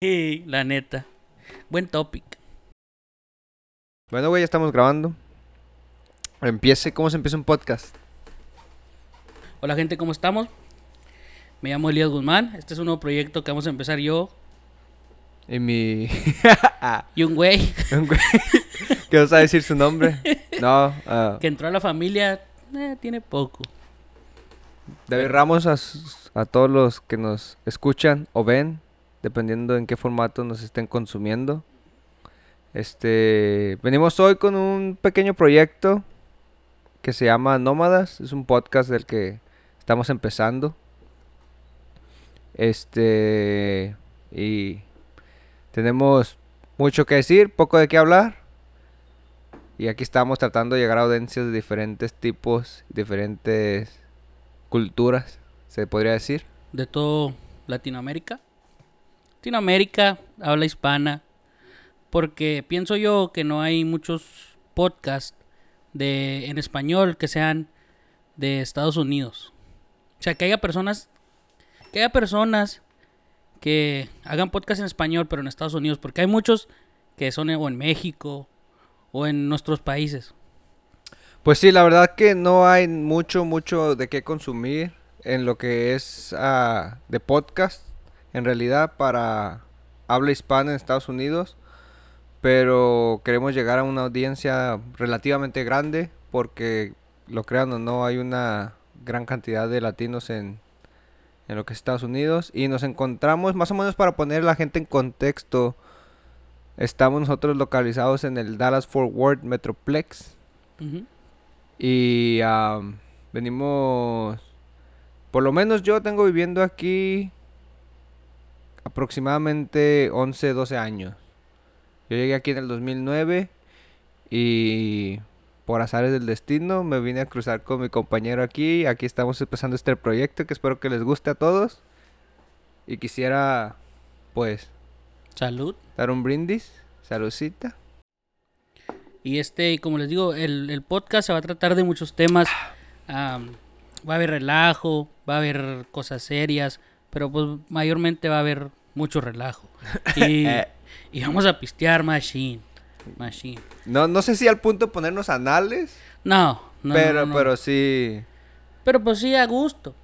Sí, la neta. Buen topic. Bueno, güey, ya estamos grabando. Empiece, ¿cómo se empieza un podcast? Hola gente, ¿cómo estamos? Me llamo Elías Guzmán. Este es un nuevo proyecto que vamos a empezar yo Y mi... y un güey Un güey ¿Qué vas a decir su nombre? No, ah, que entró a la familia. eh, tiene poco. David Ramos a, a todos los que nos escuchan o ven, dependiendo en qué formato nos estén consumiendo. Este, venimos hoy con un pequeño proyecto que se llama Nómadas, es un podcast del que estamos empezando. Este, y tenemos mucho que decir, poco de qué hablar. Y aquí estamos tratando de llegar a audiencias de diferentes tipos, diferentes culturas, se podría decir. De todo Latinoamérica. Latinoamérica, habla hispana. Porque pienso yo que no hay muchos podcasts de, en español que sean de Estados Unidos. O sea, que haya personas. Que haya personas que hagan podcast en español, pero en Estados Unidos. Porque hay muchos que son en- o en México o en nuestros países. Pues sí, la verdad que no hay mucho, mucho de qué consumir en lo que es ah, de podcast, en realidad, para habla hispana en Estados Unidos. Pero queremos llegar a una audiencia relativamente grande porque, lo crean o no, hay una gran cantidad de latinos en, en lo que es Estados Unidos. Y nos encontramos, más o menos para poner a la gente en contexto, estamos nosotros localizados en el Dallas Fort Worth Metroplex. Y am, venimos, por lo menos yo tengo viviendo aquí aproximadamente 11, 12 años. Yo llegué aquí en el 2009 y por azares del destino me vine a cruzar con mi compañero aquí. Aquí estamos empezando este proyecto que espero que les guste a todos. Y quisiera, pues, Salud. dar un brindis. Saludcita. Y este, como les digo, el, el podcast se va a tratar de muchos temas. Am, va a haber relajo, va a haber cosas serias, pero pues mayormente va a haber mucho relajo. Y, y vamos a pistear machine. Machine. No, no sé si al punto de ponernos anales, No, no, pero, no, no. pero sí. Pero pues sí, a gusto.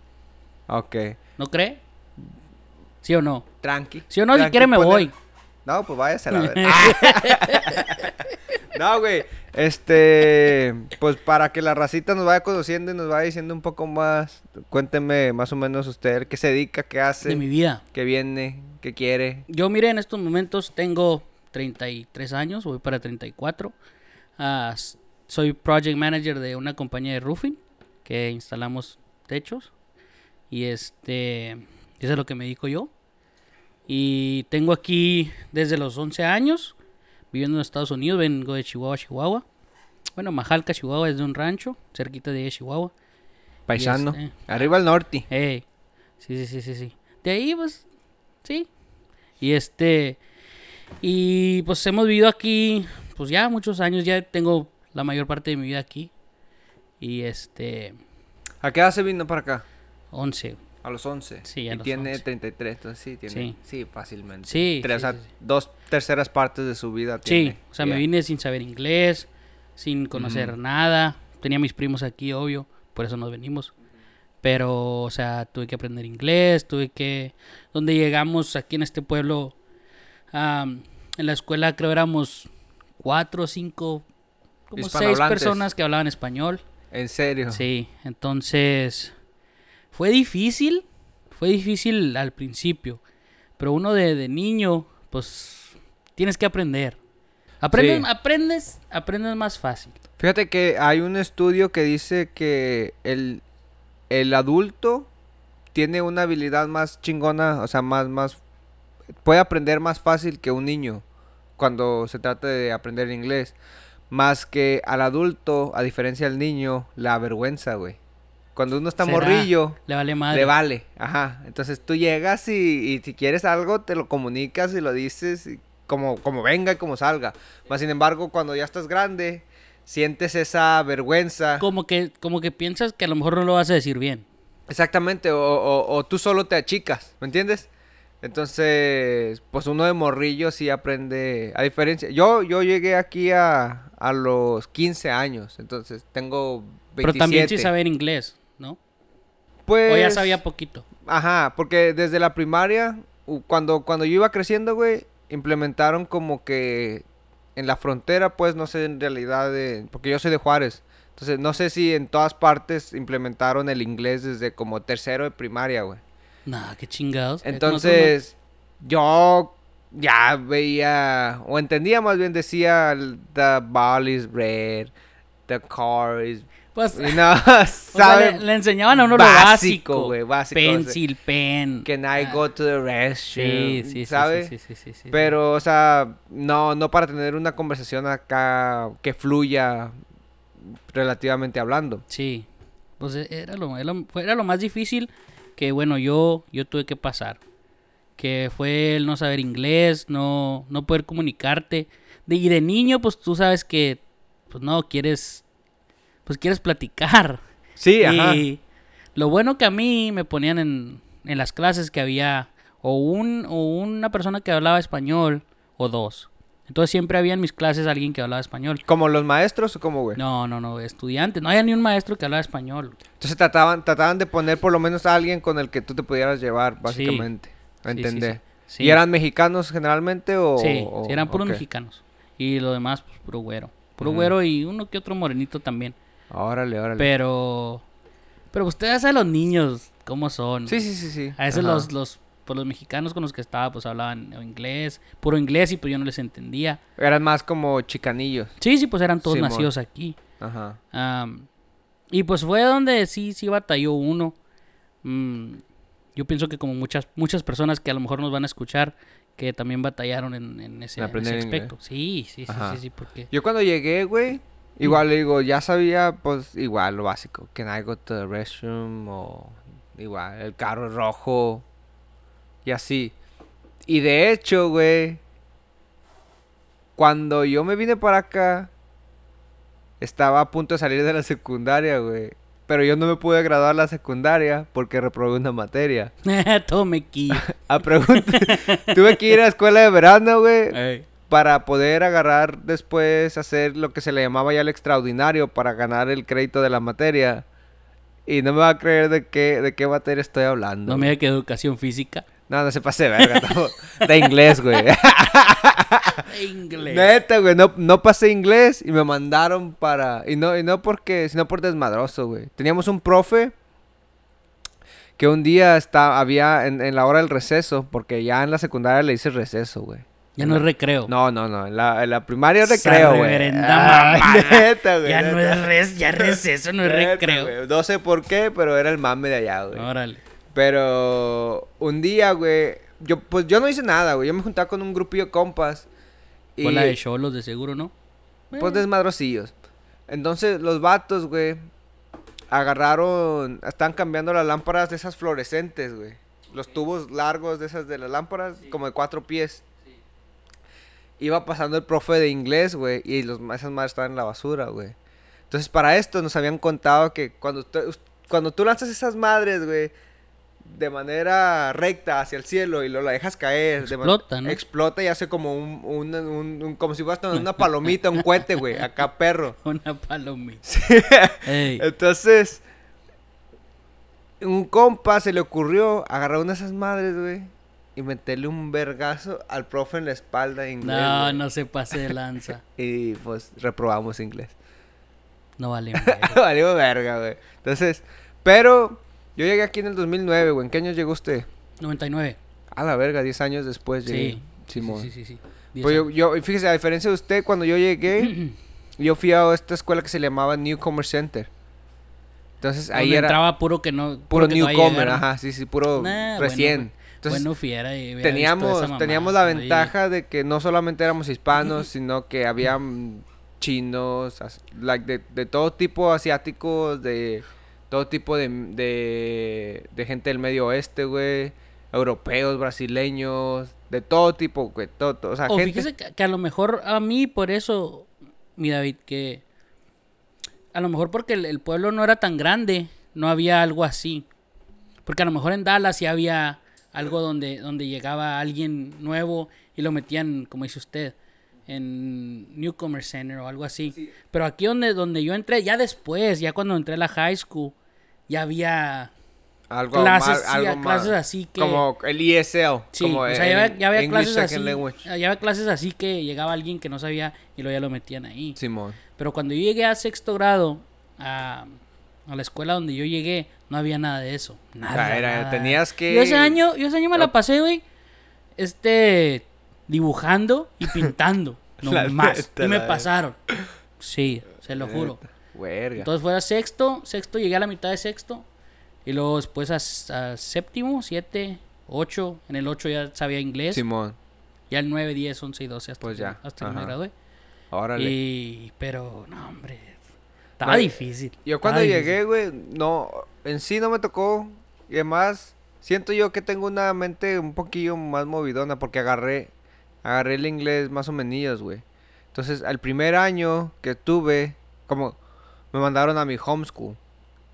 Ok. ¿No cree? ¿Sí o no? Tranqui. ¿Sí o no? Si quiere me poner- voy. No, pues váyase a la verga. no, güey. Este, pues para que la racita nos vaya conociendo y nos vaya diciendo un poco más, cuénteme más o menos usted qué se dedica, qué hace, De mi vida. qué viene, qué quiere. Yo, mire, en estos momentos tengo 33 años, voy para 34. Ah, soy project manager de una compañía de roofing que instalamos techos. Y este, eso es lo que me dedico yo. Y tengo aquí desde los 11 años viviendo en Estados Unidos. Vengo de Chihuahua, Chihuahua. Bueno, Majalca, Chihuahua es de un rancho cerquita de Chihuahua. Paisano. este- Arriba al norte. Ey. Sí, sí, sí, sí, sí. De ahí, pues, sí. Y este. Y pues hemos vivido aquí, pues ya muchos años, ya tengo la mayor parte de mi vida aquí. Y este. ¿A qué edad se vino para acá? 11. A los 11. Sí, a y los tiene 11. 33, entonces sí, tiene. Sí. Sí, fácilmente. Sí, Tres- sí, sí, sí. dos terceras partes de su vida Sí, tiene. o sea, me vine sin saber inglés, sin conocer nada. Tenía mis primos aquí, obvio, por eso nos venimos. Pero, o sea, tuve que aprender inglés, tuve que... Donde llegamos aquí en este pueblo, en la escuela creo éramos cuatro o cinco, como seis personas que hablaban español. En serio. Sí, entonces fue difícil, fue difícil al principio, pero uno de, de niño, pues tienes que aprender. Aprendes, Sí. aprendes, aprendes más fácil. Fíjate que hay un estudio que dice que el, el adulto tiene una habilidad más chingona, o sea, más, más, puede aprender más fácil que un niño cuando se trata de aprender inglés. Más que al adulto, a diferencia del niño, la vergüenza, güey. Cuando uno está Será, morrillo, Le vale madre. le vale, ajá. Entonces tú llegas y, y si quieres algo, te lo comunicas y lo dices y como, como venga y como salga. Más sin embargo, cuando ya estás grande, sientes esa vergüenza. Como que, como que piensas que a lo mejor no lo vas a decir bien. Exactamente, o, o- o tú solo te achicas, ¿me entiendes? Entonces, pues uno de morrillo sí aprende, a diferencia, yo, yo llegué aquí a, a los 15 años, entonces tengo 27. Pero también sí saber inglés. Pues, O ya sabía poquito. Ajá, porque desde la primaria, cuando, cuando yo iba creciendo, güey, implementaron como que en la frontera, pues no sé en realidad, de, porque yo soy de Juárez. Entonces, no sé si en todas partes implementaron el inglés desde como tercero de primaria, güey. Nah, qué chingados. Eh, Entonces, yo ya veía, o entendía más bien, decía, the ball is red, the car is... Pues, no, o sea, ¿sabe? le, le enseñaban a uno lo Básico, básico. güey, básico, o sea, Pencil, pen. Can I go to the restroom? Sí, sí, ¿Sabes? sí, sí, sí, sí. Pero, o sea, no, no para tener una conversación acá que fluya relativamente hablando. Sí. Pues e- era lo, era lo- fue- era lo más difícil que, bueno, yo, yo tuve que pasar. Que fue el no saber inglés, no, no poder comunicarte. De, y de niño, pues tú sabes que, pues no, quieres, pues quieres platicar. Sí, ajá. Y lo bueno que a mí me ponían en, en las clases que había o, un, o una persona que hablaba español o dos. Entonces siempre había en mis clases alguien que hablaba español. ¿Como los maestros o cómo, güey? No, no, no, estudiantes. No había ni un maestro que hablaba español. Entonces trataban, trataban de poner por lo menos a alguien con el que tú te pudieras llevar, básicamente. Sí, sí, entender. sí. Sí. ¿Y eran mexicanos generalmente o...? Sí, o- eran puros mexicanos. Y lo demás, pues puro güero. Puro güero y uno que otro morenito también. Órale, órale. Pero. Pero ustedes saben los niños cómo son. Sí, sí, sí, sí. A veces Ajá. los, los, pues, los mexicanos con los que estaba, pues hablaban inglés, puro inglés, y pues yo no les entendía. Eran más como chicanillos. Sí, sí, pues eran todos Simón. nacidos aquí. Ajá. Y pues fue donde sí, sí batalló uno. Mm, yo pienso que como muchas, muchas personas que a lo mejor nos van a escuchar, que también batallaron en, en ese, En ese inglés. aspecto. Sí, sí, sí, Ajá. sí, sí, porque... Yo cuando llegué, güey, igual le digo, ya sabía, pues, igual lo básico. Can I go to the restroom? O igual, el carro rojo. Y así. Y de hecho, güey, cuando yo me vine para acá, estaba a punto de salir de la secundaria, güey. Pero yo no me pude graduar la secundaria porque reprobé una materia. Tome aquí. A pregunta, tuve que ir a la escuela de verano, güey, Ey. Para poder agarrar después, hacer lo que se le llamaba ya el extraordinario para ganar el crédito de la materia. Y no me va a creer de qué, de qué materia estoy hablando. No me diga que educación física. No, no se pase de verga. no. De inglés, güey. Inglés. Neta, güey. No, no pasé inglés y me mandaron para... Y no, y no porque... Sino por desmadroso, güey. Teníamos un profe que un día está, había en, en la hora del receso, porque ya en la secundaria le hice receso, güey. Ya no es recreo. No, no, no. En la, en la primaria es recreo, güey. Ah, neta, güey. ya no es res, ya receso, no es Neta, recreo. No sé por qué, pero era el mame de allá, güey. Órale. Pero un día, güey, yo pues yo no hice nada, güey. Yo me juntaba con un grupillo de compas y Fue la de cholos, de seguro, ¿no? pues desmadrosillos. Entonces los vatos, güey, agarraron, están cambiando las lámparas de esas fluorescentes, güey. Los tubos largos de esas de las lámparas, como de cuatro pies. Iba pasando el profe de inglés, güey, y los, esas madres estaban en la basura, güey. Entonces, para esto nos habían contado que cuando, cuando tú lanzas esas madres, güey, de manera recta hacia el cielo y lo la dejas caer, de Explota, ¿no? explota y hace como un, un- un- un- como si fueras una palomita, un cohete, güey, acá perro. Una palomita. Entonces, un compa se le ocurrió agarrar una de esas madres, güey, y meterle un vergazo al profe en la espalda inglés. No, no se pase de lanza. Y pues reprobamos inglés. No vale. madre. Valió verga, güey. Entonces, pero yo llegué aquí en el 2009, güey. ¿En qué año llegó usted? 99. A la verga, 10 años después llegué. Sí. Sí, Simón. sí, sí, sí. Diez Pues yo, yo, fíjese, a diferencia de usted, cuando yo llegué, yo fui a esta escuela que se llamaba Newcomer Center. Entonces ahí Donde era entraba puro que no. puro que newcomer, ajá, sí, sí, puro Nah, recién. bueno, Entonces bueno, fiera. teníamos, mamá teníamos la ventaja de que no solamente éramos hispanos, sino que había chinos, like, de, de todo tipo asiáticos, de todo tipo de, de, de gente del medio oeste, güey, europeos, brasileños, de todo tipo, güey, todo, todo, o sea, O gente... fíjese que, que a lo mejor a mí, por eso, mi David, que a lo mejor porque el, el pueblo no era tan grande, no había algo así. Porque a lo mejor en Dallas sí había, algo donde, donde llegaba alguien nuevo y lo metían, como dice usted, en Newcomer Center o algo así. Pero aquí donde, donde yo entré, ya después, ya cuando entré a la high school, ya había Algo clases, más, sí, algo clases así que... Como el ESL. Sí, como o sea, ya había, ya había clases así. Language. Ya había clases así que llegaba alguien que no sabía y luego ya lo metían ahí. Simón. Pero cuando yo llegué a sexto grado, a, a la escuela donde yo llegué, no había nada de eso. Nada. sea, era- nada. tenías que- Yo ese año, yo ese año me la pasé, güey, este, dibujando y pintando. No La más. neta, y me pasaron. Sí, se lo juro. Verga. Entonces fue a sexto, sexto, llegué a la mitad de sexto. Y luego después a, a séptimo, siete, ocho. En el ocho ya sabía inglés. Simón. Ya el 9, 10, 11 y 12 hasta, Pues ya, hasta que me gradué. Órale. Y, pero, no, hombre. Estaba No, difícil. Yo cuando difícil. llegué, güey, no, en sí no me tocó. Y además, siento yo que tengo una mente un poquillo más movidona porque agarré, agarré el inglés más o menos, güey. Entonces, al primer año que tuve, como me mandaron a mi homeschool.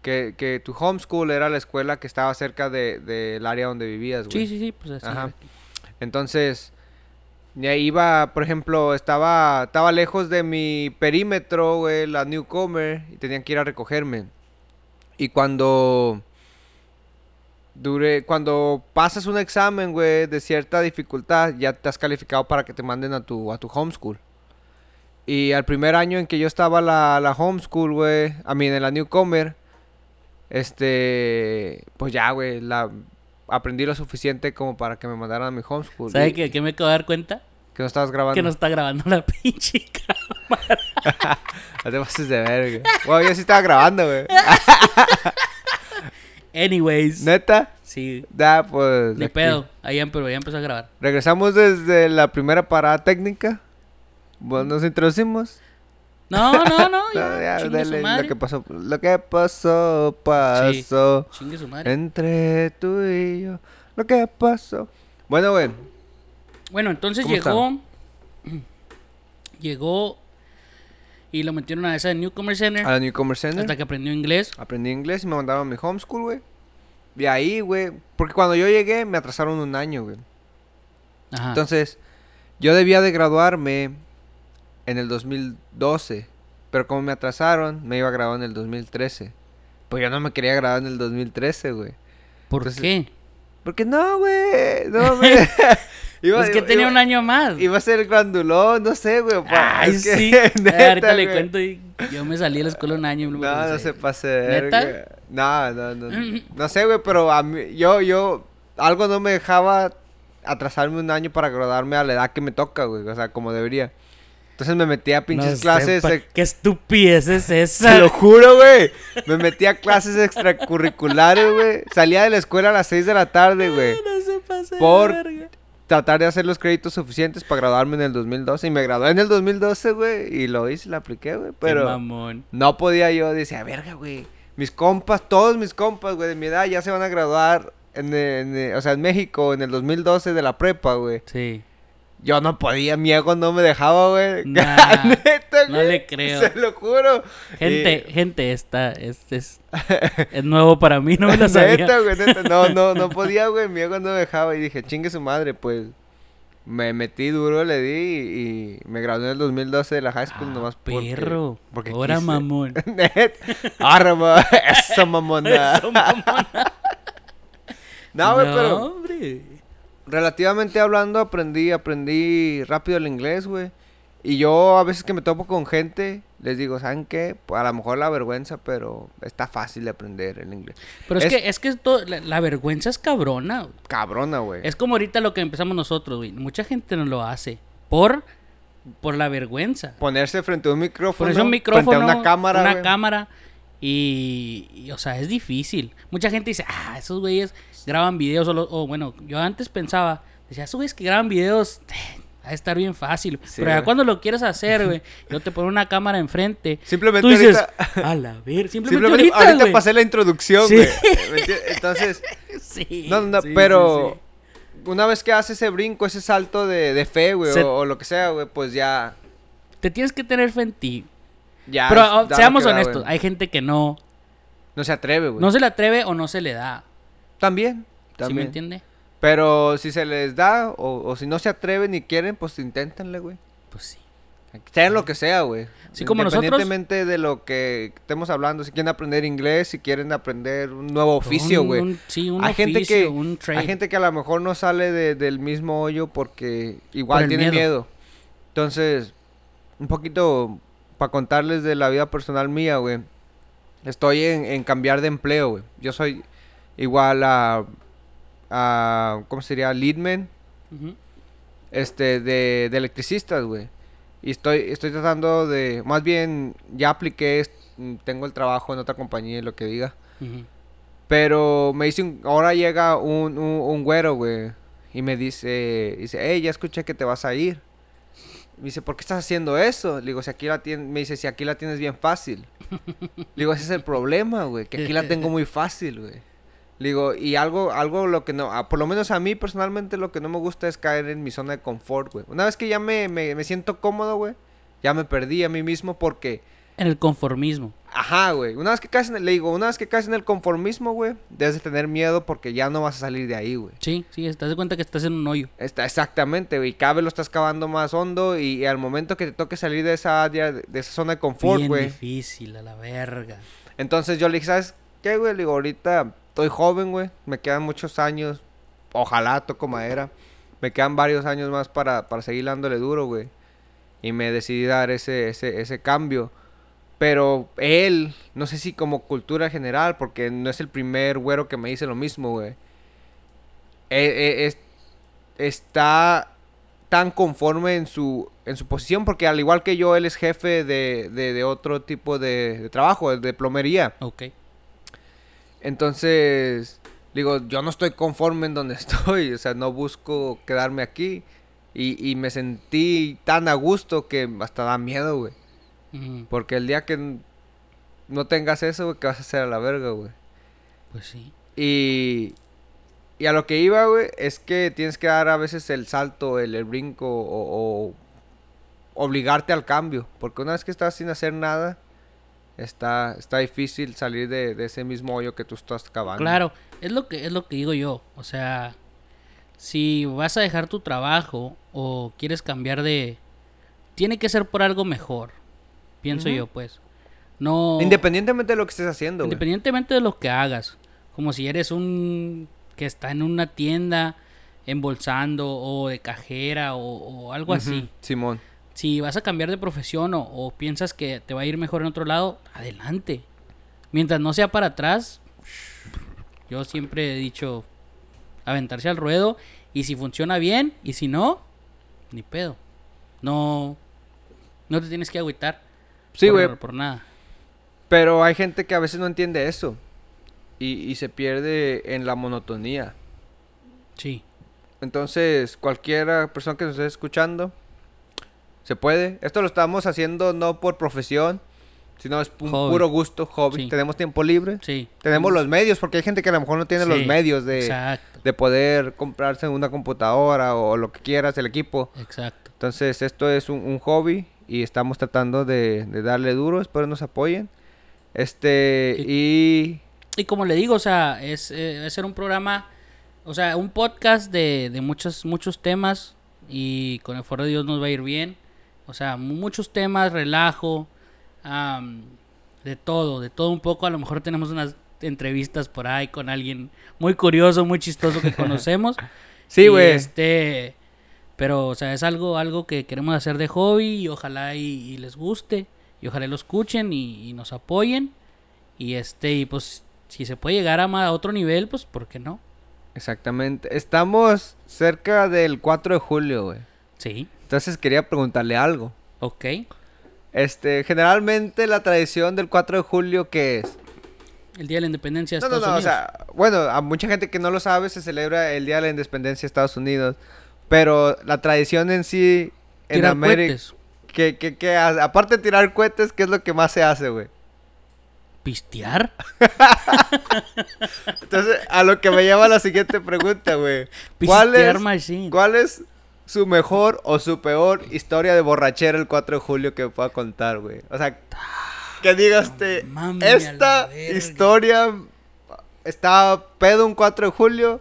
Que, que tu homeschool era la escuela que estaba cerca de- del área donde vivías, güey. Sí, sí, sí, pues así. Ajá. Entonces, ya iba, por ejemplo, estaba, estaba lejos de mi perímetro, güey, la newcomer, y tenían que ir a recogerme. Y cuando duré, cuando pasas un examen, güey, de cierta dificultad, ya te has calificado para que te manden a tu, a tu homeschool. Y al primer año en que yo estaba la, la homeschool, güey, a mí en la newcomer, este, pues ya, güey, la aprendí lo suficiente como para que me mandaran a mi homeschool. ¿Sabe Y- qué, qué me acabo de dar cuenta? Que no estabas grabando. Que no está grabando la pinche cámara. No te pases de verga. Bueno, yo sí estaba grabando, güey. Anyways. Neta. Sí, Da, pues. ni pedo. Ahí ya, pero ya empezó a grabar. Regresamos desde la primera parada técnica. Bueno, nos introducimos. No, no, no. Ya, ya, chingue su madre. lo que pasó. Lo que pasó, pasó. Chingue su madre. Entre tú y yo. Lo que pasó. Bueno, güey. Bueno, entonces ¿Cómo llegó. Llegó. Y lo metieron a esa de Newcomer Center. A la Newcomer Center. Hasta que aprendió inglés. Aprendí inglés y me mandaron a mi homeschool, güey. De ahí, güey. Porque cuando yo llegué me atrasaron un año, güey. Ajá. Entonces, yo debía de graduarme en el 2012. Pero como me atrasaron, me iba a graduar en el 2013. Pues yo no me quería graduar en el 2013, güey. ¿Por entonces- qué? Porque no, güey. No, me... iba, Es que tenía iba- un año más. Iba a ser el grandulón, no sé, güey. Ay, es que, sí. neta, ahorita le güey. cuento. y Yo me salí de la escuela un año. No, no regresé. se pase ¿Neta? verga. No, no, no. No sé, güey, pero a mí, yo, yo, algo no me dejaba atrasarme un año para graduarme a la edad que me toca, güey. O sea, como debería. Entonces me metí a pinches No clases. ¿Qué estupidez es Te esa? lo juro, güey. Me metí a clases extracurriculares, güey. Salía de la escuela a las 6 de la tarde, güey. No se pase Por- verga. Tratar de hacer los créditos suficientes para graduarme en el 2012. Y me gradué en el 2012, güey. Y lo hice, la apliqué, güey. Qué Pero mamón. no podía yo. Decía, verga, güey. Mis compas, todos mis compas, güey, de mi edad ya se van a graduar. En, en- o sea, en México, en el 2012 de la prepa, güey. Sí. Yo no podía, mi ego no me dejaba, güey. Nah, Neta, no güey, le creo. Se lo juro. Gente, Y- gente, esta es, es, es nuevo para mí, no me lo sabía. Neta, güey, neta. No, no, no podía, güey. Mi ego no me dejaba. Y dije, chingue su madre, pues. Me metí duro, le di y, y me gradué en el 2012 de la high school Ah, nomás porque... perro. porque Ahora quise. mamón. Net. Arre, ma- Eso, mamona. Eso, mamón. No, güey, pero hombre. Relativamente hablando aprendí, aprendí rápido el inglés, güey. Y yo a veces que me topo con gente, les digo, ¿saben qué? Pues, a lo mejor la vergüenza, pero está fácil de aprender el inglés. Pero es, Es- que, es que todo- la, la vergüenza es cabrona. Cabrona, güey. Es como ahorita lo que empezamos nosotros, güey. Mucha gente no lo hace. Por, por la vergüenza. Ponerse frente a un micrófono. Por eso un micrófono, Frente a una cámara, una cámara y, y, o sea, es difícil. Mucha gente dice, ah, esos güeyes graban videos o, lo- o, bueno, yo antes pensaba, decía, güeyes que graban videos, eh, va a estar bien fácil. Sí, Pero ya cuando lo quieres hacer, güey, yo te pongo una cámara enfrente. Simplemente tú dices, ahorita- a la ver, simplemente, Simplemente ahorita, ahorita, güey". pasé la introducción, güey. Entonces, Sí, no, no, sí, pero una vez que haces ese brinco, ese salto de, de fe, güey, Se- o, o lo que sea, güey, pues ya. Te tienes que tener fe en ti. ya Pero seamos da, honestos, hay gente que no, No se atreve, güey. no se le atreve o no se le da. También. ¿Sí me También. entiende? Pero si se les da, o, o si no se atreven y quieren, pues inténtenle, güey. Pues sí. Sean lo que sea, güey. Sí, como nosotros. Independientemente de lo que estemos hablando, si quieren aprender inglés, si quieren aprender un nuevo oficio, güey. un- sí, un Hay gente oficio, que un trade. hay gente que a lo mejor no sale de- del mismo hoyo porque igual tiene miedo. miedo. Entonces, un poquito para contarles de la vida personal mía, güey. Estoy en, en cambiar de empleo, güey. Yo soy igual a, a ¿cómo sería? Leadman, este, de, de electricistas, güey. Y estoy, estoy tratando de, más bien, ya apliqué, tengo el trabajo en otra compañía y lo que diga. Pero me dice, un- ahora llega un, un, un güero, güey. Y me dice, dice, hey, ya escuché que te vas a ir. Me dice, ¿por qué estás haciendo eso? Le digo, si aquí la tienes, me dice, si aquí la tienes bien fácil. Le digo, ese es el problema, güey, que aquí la tengo muy fácil, güey. Le digo, y algo, algo lo que no, por lo menos a mí personalmente lo que no me gusta es caer en mi zona de confort, güey. Una vez que ya me, me, me siento cómodo, güey, ya me perdí a mí mismo porque En el conformismo. Ajá, güey. Una vez que caes en el, le digo, una vez que caes en el conformismo, güey, debes de tener miedo porque ya no vas a salir de ahí, güey. Sí, sí, estás de cuenta que estás en un hoyo. Está exactamente, güey. Cada vez lo estás cavando más hondo y, y al momento que te toque salir de esa área, de esa zona de confort, Bien güey. difícil, a la verga. Entonces yo le dije, ¿sabes qué, güey? Le digo, ahorita estoy joven, güey. Me quedan muchos años. Ojalá toco madera. Me quedan varios años más para, para seguir dándole duro, güey. Y me decidí dar ese, ese, ese cambio. Pero él, no sé si como cultura general, porque no es el primer güero que me dice lo mismo, güey. Eh, es- está tan conforme en su, en su posición, porque al igual que yo, él es jefe de, de, de otro tipo de, de trabajo, de plomería. Ok. Entonces, digo, yo no estoy conforme en donde estoy, o sea, no busco quedarme aquí. Y, y me sentí tan a gusto que hasta da miedo, güey. Porque el día que no tengas eso, güey, ¿qué vas a hacer a la verga, güey? Pues sí. Y, y a lo que iba, güey, es que tienes que dar a veces el salto, el, el brinco o, o obligarte al cambio. Porque una vez que estás sin hacer nada, está, está difícil salir de, de ese mismo hoyo que tú estás cavando. Claro, es lo que es lo que digo yo. O sea, si vas a dejar tu trabajo o quieres cambiar de tiene que ser por algo mejor. Pienso yo, pues. No Independientemente de lo que estés haciendo, independientemente de lo que hagas, como si eres un que está en una tienda embolsando o de cajera o, o algo así. Simón. Si vas a cambiar de profesión o, o piensas que te va a ir mejor en otro lado, adelante. Mientras no sea para atrás, yo siempre he dicho aventarse al ruedo y si funciona bien y si no, ni pedo. No, no te tienes que agüitar. Sí, güey. Por nada. Pero hay gente que a veces no entiende eso. Y, y se pierde en la monotonía. Sí. Entonces, cualquier persona que nos esté escuchando, se puede. Esto lo estamos haciendo no por profesión, sino es un Hobby. puro gusto, hobby. Sí. Tenemos tiempo libre. Sí. Tenemos los medios, porque hay gente que a lo mejor no tiene los medios de, de poder comprarse una computadora o lo que quieras, el equipo. Exacto. Entonces, esto es un, un hobby y estamos tratando de, de darle duro. Espero nos apoyen. Este, y... Y como le digo, o sea, es, eh, es ser un programa, o sea, un podcast de, de muchos, muchos temas y con el foro de Dios nos va a ir bien. O sea, mu- muchos temas, relajo, am, de todo, de todo un poco. A lo mejor tenemos unas entrevistas por ahí con alguien muy curioso, muy chistoso que conocemos. Sí, güey. Este, pero, o sea, es algo, algo que queremos hacer de hobby y ojalá y, y les guste y ojalá lo escuchen y, y nos apoyen. Y este, y pues, si se puede llegar a, ma- a otro nivel, pues, ¿por qué no? Exactamente. Estamos cerca del 4 de julio, güey. Sí, Entonces quería preguntarle algo. ok. Este, generalmente la tradición del 4 de julio, ¿qué es? El Día de la Independencia de No, no, Estados no, o Unidos. sea, bueno, a mucha gente que no lo sabe se celebra el Día de la Independencia de Estados Unidos, pero la tradición en sí en Tirar América, cohetes, que, que ha- aparte de tirar cohetes, ¿qué es lo que más se hace, güey? pistear, Entonces, a lo que me lleva la siguiente pregunta, güey. ¿Cuál pistear es. ¿Cuál es su mejor o su peor historia de borrachera el 4 de julio que pueda contar, güey? O sea, que digas, la esta historia está pedo un 4 de julio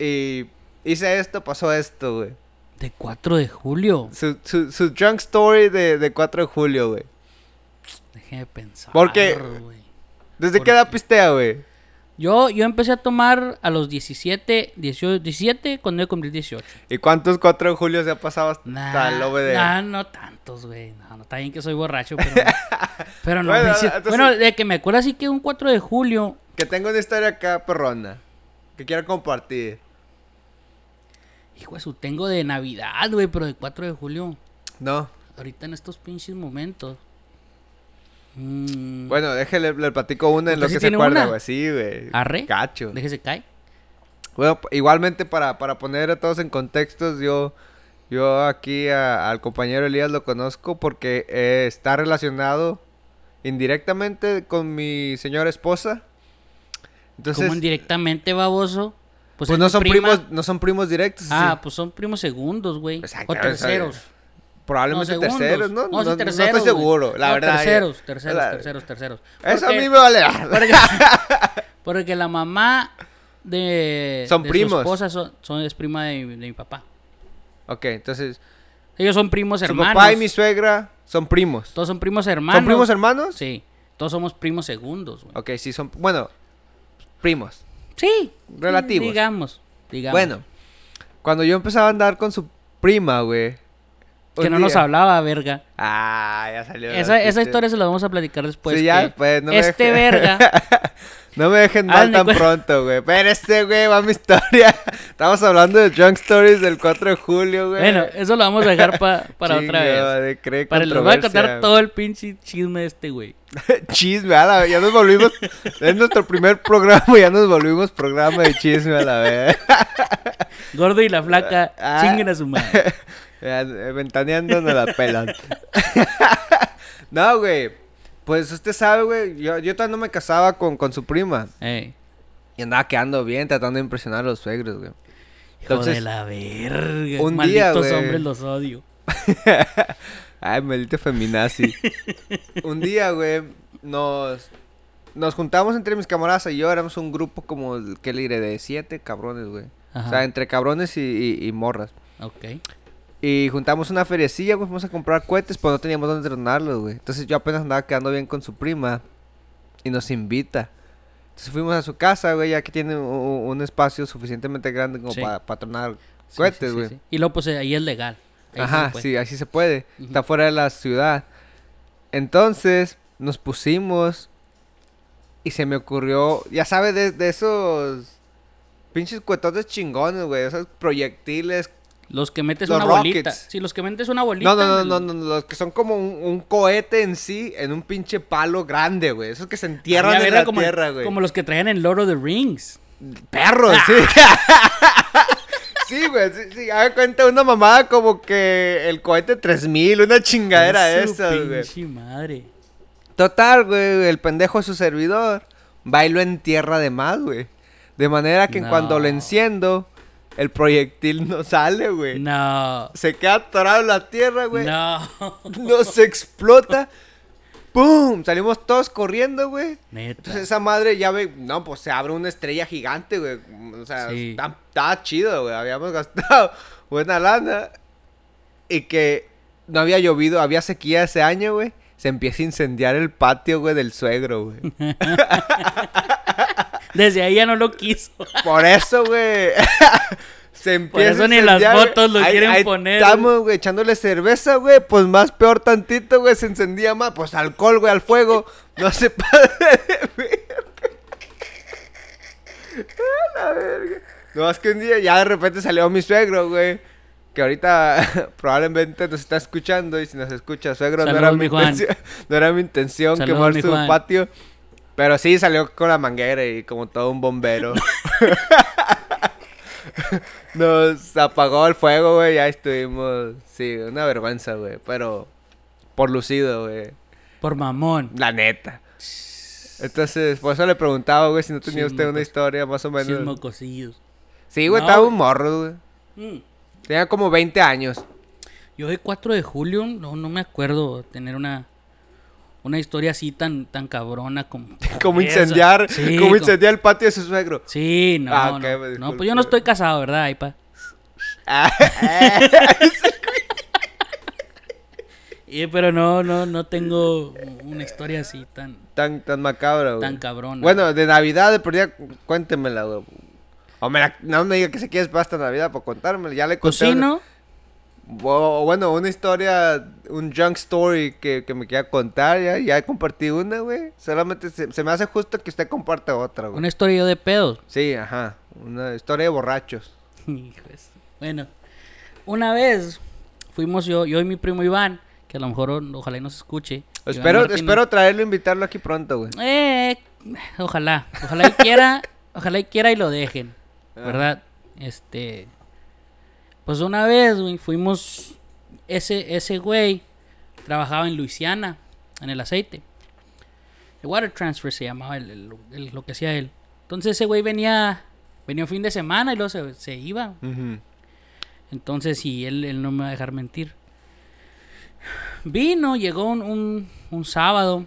y hice esto, pasó esto, güey. De 4 de julio. Su, su, su drunk story de, de 4 de julio, güey. Déjeme pensar. Porque- güey. ¿Desde ¿Por qué edad pistea, güey? Yo, yo empecé a tomar a los 17, 18, 17 cuando yo cumplí 18. ¿Y cuántos 4 de julio se ha pasado hasta Nah, el OVD? nah, no tantos, güey. No, no, está bien que soy borracho, pero pero no. Bueno, me hice- entonces- bueno, de que me acuerdo así que un 4 de julio. Que tengo una historia acá, perrona. Que quiero compartir. Hijo de su, tengo de Navidad, güey, pero de 4 de julio. No. Ahorita en estos pinches momentos. Mm, Bueno, déjale, le platico una en ¿Usted lo sí que se acuerda, güey. Sí, güey. ¿Arre? Cacho. Déjese caer. Bueno, igualmente para, para poner a todos en contextos, yo, yo aquí a- al compañero Elías lo conozco porque eh, está relacionado indirectamente con mi señora esposa. Entonces, Como indirectamente, baboso. Pues, pues, es no son prima. primos, no son primos directos. Ah, sí. pues son primos segundos, güey. Exacto, O terceros. Probablemente no, terceros, ¿no? No, sí, no, no terceros, estoy seguro, la verdad. Terceros, terceros, la- terceros, terceros. Eso a mí me vale. Porque, porque la mamá de, Son de primos. su esposa son, son- es prima de, mi- de mi papá. ok, entonces, Ellos son primos hermanos. papá y mi suegra son primos. Todos son primos hermanos. ¿Son primos hermanos? Sí. Todos somos primos segundos, güey. Ok, sí, son, bueno, primos. Sí. Relativos. Digamos. Digamos. Bueno, cuando yo empezaba a andar con su prima, güey. Que no nos hablaba, verga. Ah, ya salió. Esa, esa historia se la vamos a platicar después. sí, ya, pues, no este verga. no me dejen mal tan pronto, güey. Pero este, güey, va mi historia. Estamos hablando de Drunk Stories del 4 de julio, güey. bueno, eso lo vamos a dejar pa- para otra vez. de Para les voy a contar todo el pinche chisme de este güey. chisme, a la vez. Ya nos volvimos. es nuestro primer programa, ya nos volvimos programa de chisme a la vez. Gordo y la flaca, Ah. chinguen a su madre. Eh, Ventaneando no la pelan. no, güey. Pues usted sabe, güey. Yo, yo todavía no me casaba con, con su prima. Ey, Y andaba quedando bien, tratando de impresionar a los suegros, güey. hijo Entonces, de la verga. un día, Malditos güey. hombres los odio. Ay, maldito feminazi. un día, güey, nos, nos juntamos entre mis camaradas y yo. Éramos un grupo como, ¿qué le diré? De siete cabrones, güey. O sea, entre cabrones y, y- y morras. Ok. Y juntamos una feriecilla, güey, fuimos a comprar cohetes, pero no teníamos dónde tronarlos, güey. Entonces yo apenas andaba quedando bien con su prima y nos invita. Entonces fuimos a su casa, güey, ya que tiene un, un espacio suficientemente grande como Sí. para tronar Sí, cohetes, sí, güey. sí. Y luego, pues ahí es legal. Ahí Ajá, sí, así se puede. Está fuera de la ciudad. Entonces nos pusimos y se me ocurrió, ya sabes, de, de esos pinches cuetotes chingones, güey, esos proyectiles Los que metes Los una bolita. Sí, los que metes una bolita. No, no, no, en no, el- no, no, los que son como un, un cohete en sí, en un pinche palo grande, güey. Esos que se entierran Ah, en la como, tierra, güey. Como los que traían en Lord of the Rings. Perros, sí. sí, güey, sí, sí. Haga cuenta una mamada como que el cohete 3000, una chingadera Su esa, güey. pinche madre. Total, güey, el pendejo de su servidor va y lo entierra de más, güey. De manera que No. cuando lo enciendo, el proyectil no sale, güey. No. Se queda atorado en la tierra, güey. No. Nos explota. ¡Pum! Salimos todos corriendo, güey. Entonces esa madre ya ve, no, pues se abre una estrella gigante, güey. O sea, Sí. está, está chido, güey. Habíamos gastado buena lana. Y que no había llovido, había sequía ese año, güey. Se empieza a incendiar el patio, güey, del suegro, güey. Desde ahí ya no lo quiso. Por eso, güey. Se empieza eso a ni las fotos lo Ahí- quieren ahí poner, Estamos, güey, echándole cerveza, güey. Pues más peor tantito, güey. Se encendía más. Pues alcohol, güey, al fuego. No se puede de verga. La verga. No, más que un día ya de repente salió mi suegro, güey. Que ahorita probablemente nos está escuchando. Y si nos escucha, suegro, no era, mi mi Juan. no era mi intención Saludos, quemar mi su Juan. patio. Pero sí salió con la manguera y como todo un bombero. Nos apagó el fuego, güey. Ya estuvimos. Sí, una vergüenza, güey. Pero por lucido, güey. Por mamón. La neta. Entonces, por eso le preguntaba, güey, si no tenía usted una historia más o menos. Chismocosillos. Sí, güey, No, estaba un morro, güey. Mm. Tenía como 20 años. Yo de 4 de julio no, no me acuerdo tener una una historia así tan, tan cabrona como... Como incendiar, Sí, como como- incendiar el patio de su suegro. Sí, no, Ah, no. me no, pues yo no estoy casado, ¿verdad, Aipa? Ah, Y, pero no, no, no tengo una historia así tan, tan, tan macabra, güey. tan cabrona. Bueno, de Navidad, de por día, cuéntemela, güey. O me la- no me diga que se quiere esperar hasta Navidad para contármela. Ya le conté. una- cocino. O, o bueno, una historia, un junk story que, que me quiera contar. Ya, ya compartí una, güey. Solamente se, se me hace justo que usted comparta otra, güey. Una historia de pedos. Sí, ajá. Una historia de borrachos. Hijos. Bueno, una vez fuimos yo, yo y mi primo Iván, que a lo mejor ojalá y nos escuche. Espero, espero traerlo, invitarlo aquí pronto, güey. Eh, ojalá, ojalá y quiera, ojalá y quiera y lo dejen, Ah. ¿verdad? Este, pues una vez, güey, fuimos, ese, ese güey trabajaba en Luisiana, en el aceite. El water transfer se llamaba el- el- el- lo que hacía él. Entonces ese güey venía, venía un fin de semana y luego se, se iba. Entonces, sí, él, él no me va a dejar mentir. Vino, llegó un, un, un sábado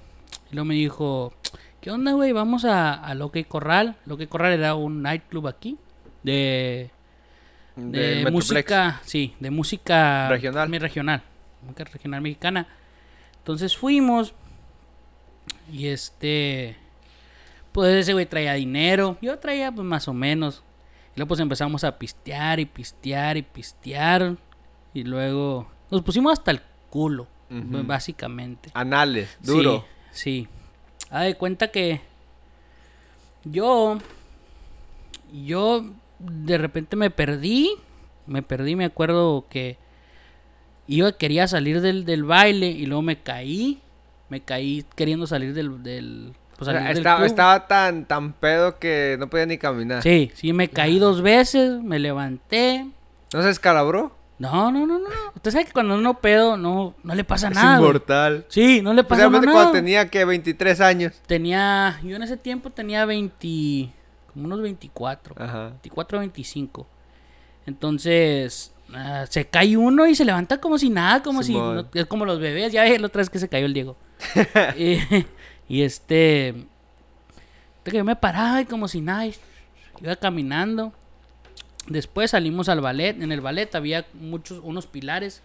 y luego me dijo, ¿qué onda, güey? Vamos a, a Loque Corral. Loque Corral era un nightclub aquí de, De música, sí, de música Regional. mi- regional, música regional mexicana. Entonces fuimos y este, pues ese güey traía dinero, yo traía pues más o menos. Y luego pues empezamos a pistear y pistear y pistear y luego nos pusimos hasta el culo, básicamente. Anales, duro. Sí, sí. Haz de cuenta que yo, yo de repente me perdí, me perdí, me acuerdo que iba, quería salir del, del baile y luego me caí, me caí queriendo salir del, del, pues, O sea, salir del estaba, club. estaba tan, tan pedo que no podía ni caminar. Sí, sí, me caí dos veces, me levanté. ¿No se escalabró? No, no, no, no. Usted sabe que cuando uno pedo no, no le pasa Es nada. güey. inmortal. Sí, no le pasa nada. cuando tenía que 23 años. Tenía, yo en ese tiempo tenía 20, como unos 24, Ajá. 24 25. Entonces, ah, se cae uno y se levanta como si nada, como si, no- es como los bebés, ya ves la otra vez que se cayó el Diego. y, y este, que yo me paraba y como si nada, iba caminando. Después salimos al ballet, en el ballet había muchos, unos pilares.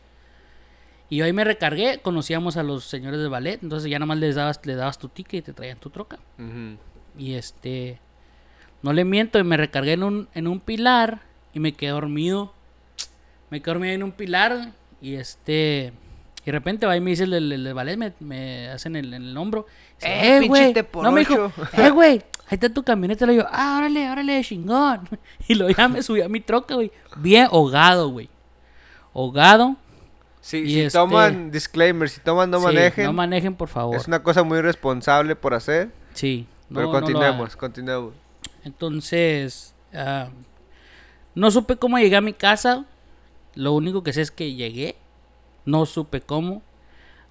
Y yo ahí me recargué, conocíamos a los señores del ballet, entonces ya nomás les dabas, le dabas tu ticket y te traían tu troca. Y este, no le miento, y me recargué en un, en un pilar y me quedé dormido. Me quedé dormido en un pilar y este, y de repente va y me dice el, el, el ballet, me, me hacen el, en el hombro. Dice, Eh, eh, pinche güey. No me dijo, ocho". eh, güey, ahí está tu camioneta. Le digo, ah, órale, órale, chingón. Y luego ya me subí a mi troca, güey. Bien ahogado, güey. Ahogado. Sí, Y si este- toman disclaimer, si toman no Sí, manejen. No manejen, por favor. es una cosa muy irresponsable por hacer. Sí. no- Pero continuemos, continuemos. Entonces, ah, no supe cómo llegué a mi casa. Lo único que sé es que llegué. No supe cómo.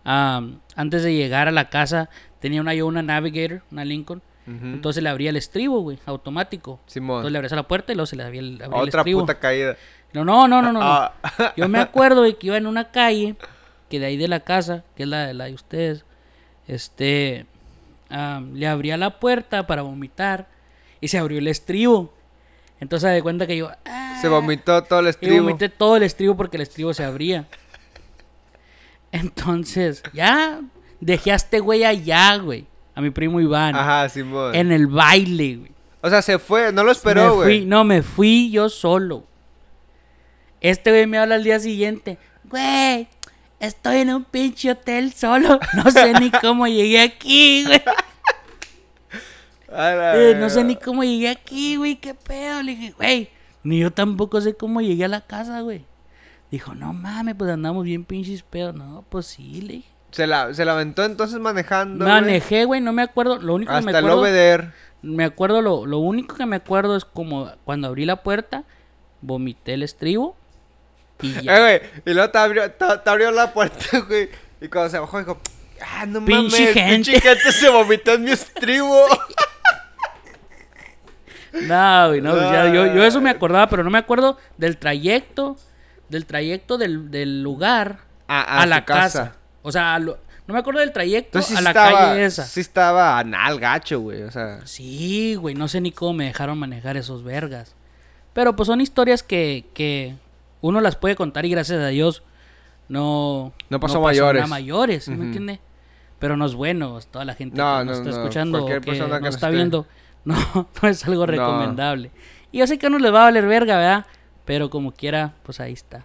Ah, antes de llegar a la casa, tenía una yo una Navigator, una Lincoln. Entonces le abría el estribo, güey, automático. Simón. Entonces le abrías a la puerta y luego se le abría el, abría el Otra estribo. puta caída. No, no, no, no, no. no. Ah. Yo me acuerdo de que iba en una calle, que de ahí de la casa, que es la, la de ustedes, este, ah, le abría la puerta para vomitar y se abrió el estribo. Entonces de cuenta que yo ah, Se vomitó todo el y estribo. vomité todo el estribo porque el estribo se abría. Entonces, ya dejé a este güey allá, güey, a mi primo Iván, Ajá, Simón. en el baile, güey. O sea, se fue, no lo Me esperó, fui- güey. no, me fui yo solo. Este güey me habla al día siguiente. Güey, estoy en un pinche hotel solo. No sé ni cómo llegué aquí, güey. Eh, no sé ni cómo llegué aquí, güey. ¿Qué pedo? Le dije, güey, ni yo tampoco sé cómo llegué a la casa, güey. Dijo, no mames, pues andamos bien pinches pedos. No, pues sí, le dije. Se la, se la aventó entonces manejando. Manejé, güey, no me acuerdo. Lo único que me Hasta el acuerdo. obeder. Me acuerdo, lo, lo único que me acuerdo es como cuando abrí la puerta, vomité el estribo y ya. Eh, güey. Y luego te abrió, te, te abrió la puerta, güey. Y cuando se bajó, dijo, ah, no Pinche mames. gente". Pinche gente se vomitó en mi estribo. No, güey, no, pues ya, yo, yo eso me acordaba, pero no me acuerdo del trayecto, del trayecto del, del lugar A- a, a la casa. casa. O sea, lo- No me acuerdo del trayecto Entonces sí a la estaba, calle esa. sí estaba anal gacho, güey. O sea, Sí, güey, no sé ni cómo me dejaron manejar esos vergas. Pero pues son historias que, que uno las puede contar y gracias a Dios no... No pasó mayores. nada mayores, ¿sí ¿me Ujú. entiende? Pero no es bueno, toda la gente No, que no, nos está no, escuchando o cualquier que nos que nos está esté- viendo, no, no es algo No. recomendable. Y yo sé que a uno les va a valer verga, ¿verdad? Pero como quiera, pues ahí está.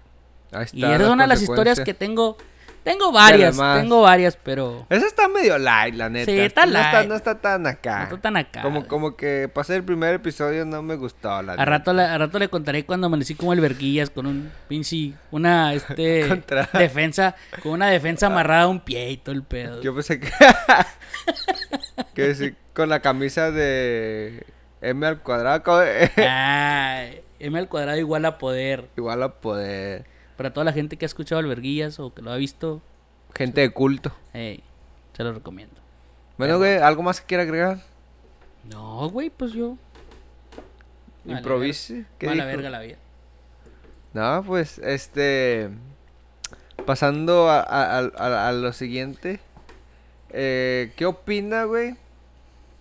ahí está. Y esa es una de las historias que tengo. Tengo varias, tengo varias, pero Esa está medio light, la neta. Sí, está no Está, light. no está tan no acá. está tan acá. Como, como que pasé el primer episodio no me gustó, la A neta. rato, a rato le contaré cuando amanecí como el verguillas con un pinche, una este Contra- defensa, con una defensa amarrada a un pie y todo el pedo. Yo pensé que... que sí, con la camisa de M al cuadrado. Ay, M al cuadrado igual a poder. Igual a poder. Para toda la gente que ha escuchado el verguillas o que lo ha visto, Gente de culto. ey, se lo recomiendo. Bueno, güey, ¿algo más que quiera agregar? No, güey, pues yo. Improvise. ¿Qué Mala dijo? verga la vida. No, pues, este... Pasando a, a- a- lo siguiente. Eh, ¿Qué opina, güey?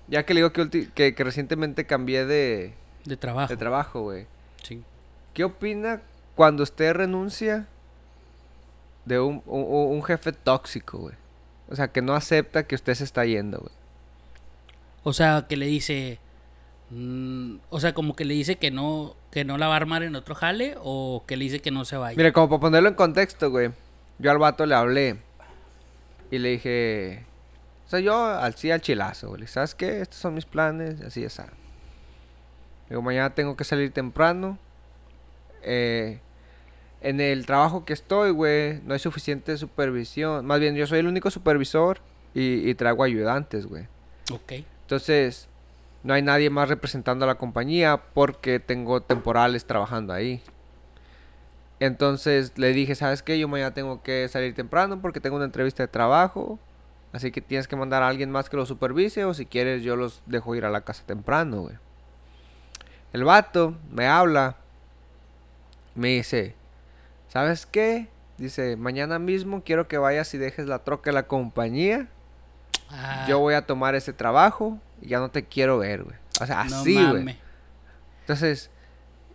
Ya que le digo que, que, que recientemente cambié de, De trabajo. de trabajo, güey. Sí. ¿Qué opina cuando usted renuncia de un, un- un jefe tóxico, güey? O sea, que no acepta que usted se está yendo, güey. O sea, que le dice. mm, o sea, como que le dice que no, que no la va a armar en otro jale o que le dice que no se vaya. Mire, como para ponerlo en contexto, güey. Yo al vato le hablé y le dije... O sea, yo al sí al chilazo, güey. ¿Sabes qué? Estos son mis planes, así es. Digo, mañana tengo que salir temprano. Eh, en el trabajo que estoy, güey, no hay suficiente supervisión. Más bien, yo soy el único supervisor y, y traigo ayudantes, güey. Ok. Entonces, no hay nadie más representando a la compañía porque tengo temporales trabajando ahí. Entonces le dije, ¿sabes qué? Yo mañana tengo que salir temprano porque tengo una entrevista de trabajo. Así que tienes que mandar a alguien más que lo supervise o si quieres yo los dejo ir a la casa temprano, güey. El vato me habla. Me dice, ¿sabes qué? Dice, mañana mismo quiero que vayas y dejes la troca de la compañía Ah, yo voy a tomar ese trabajo y ya no te quiero ver, güey. O sea, así, güey. Entonces,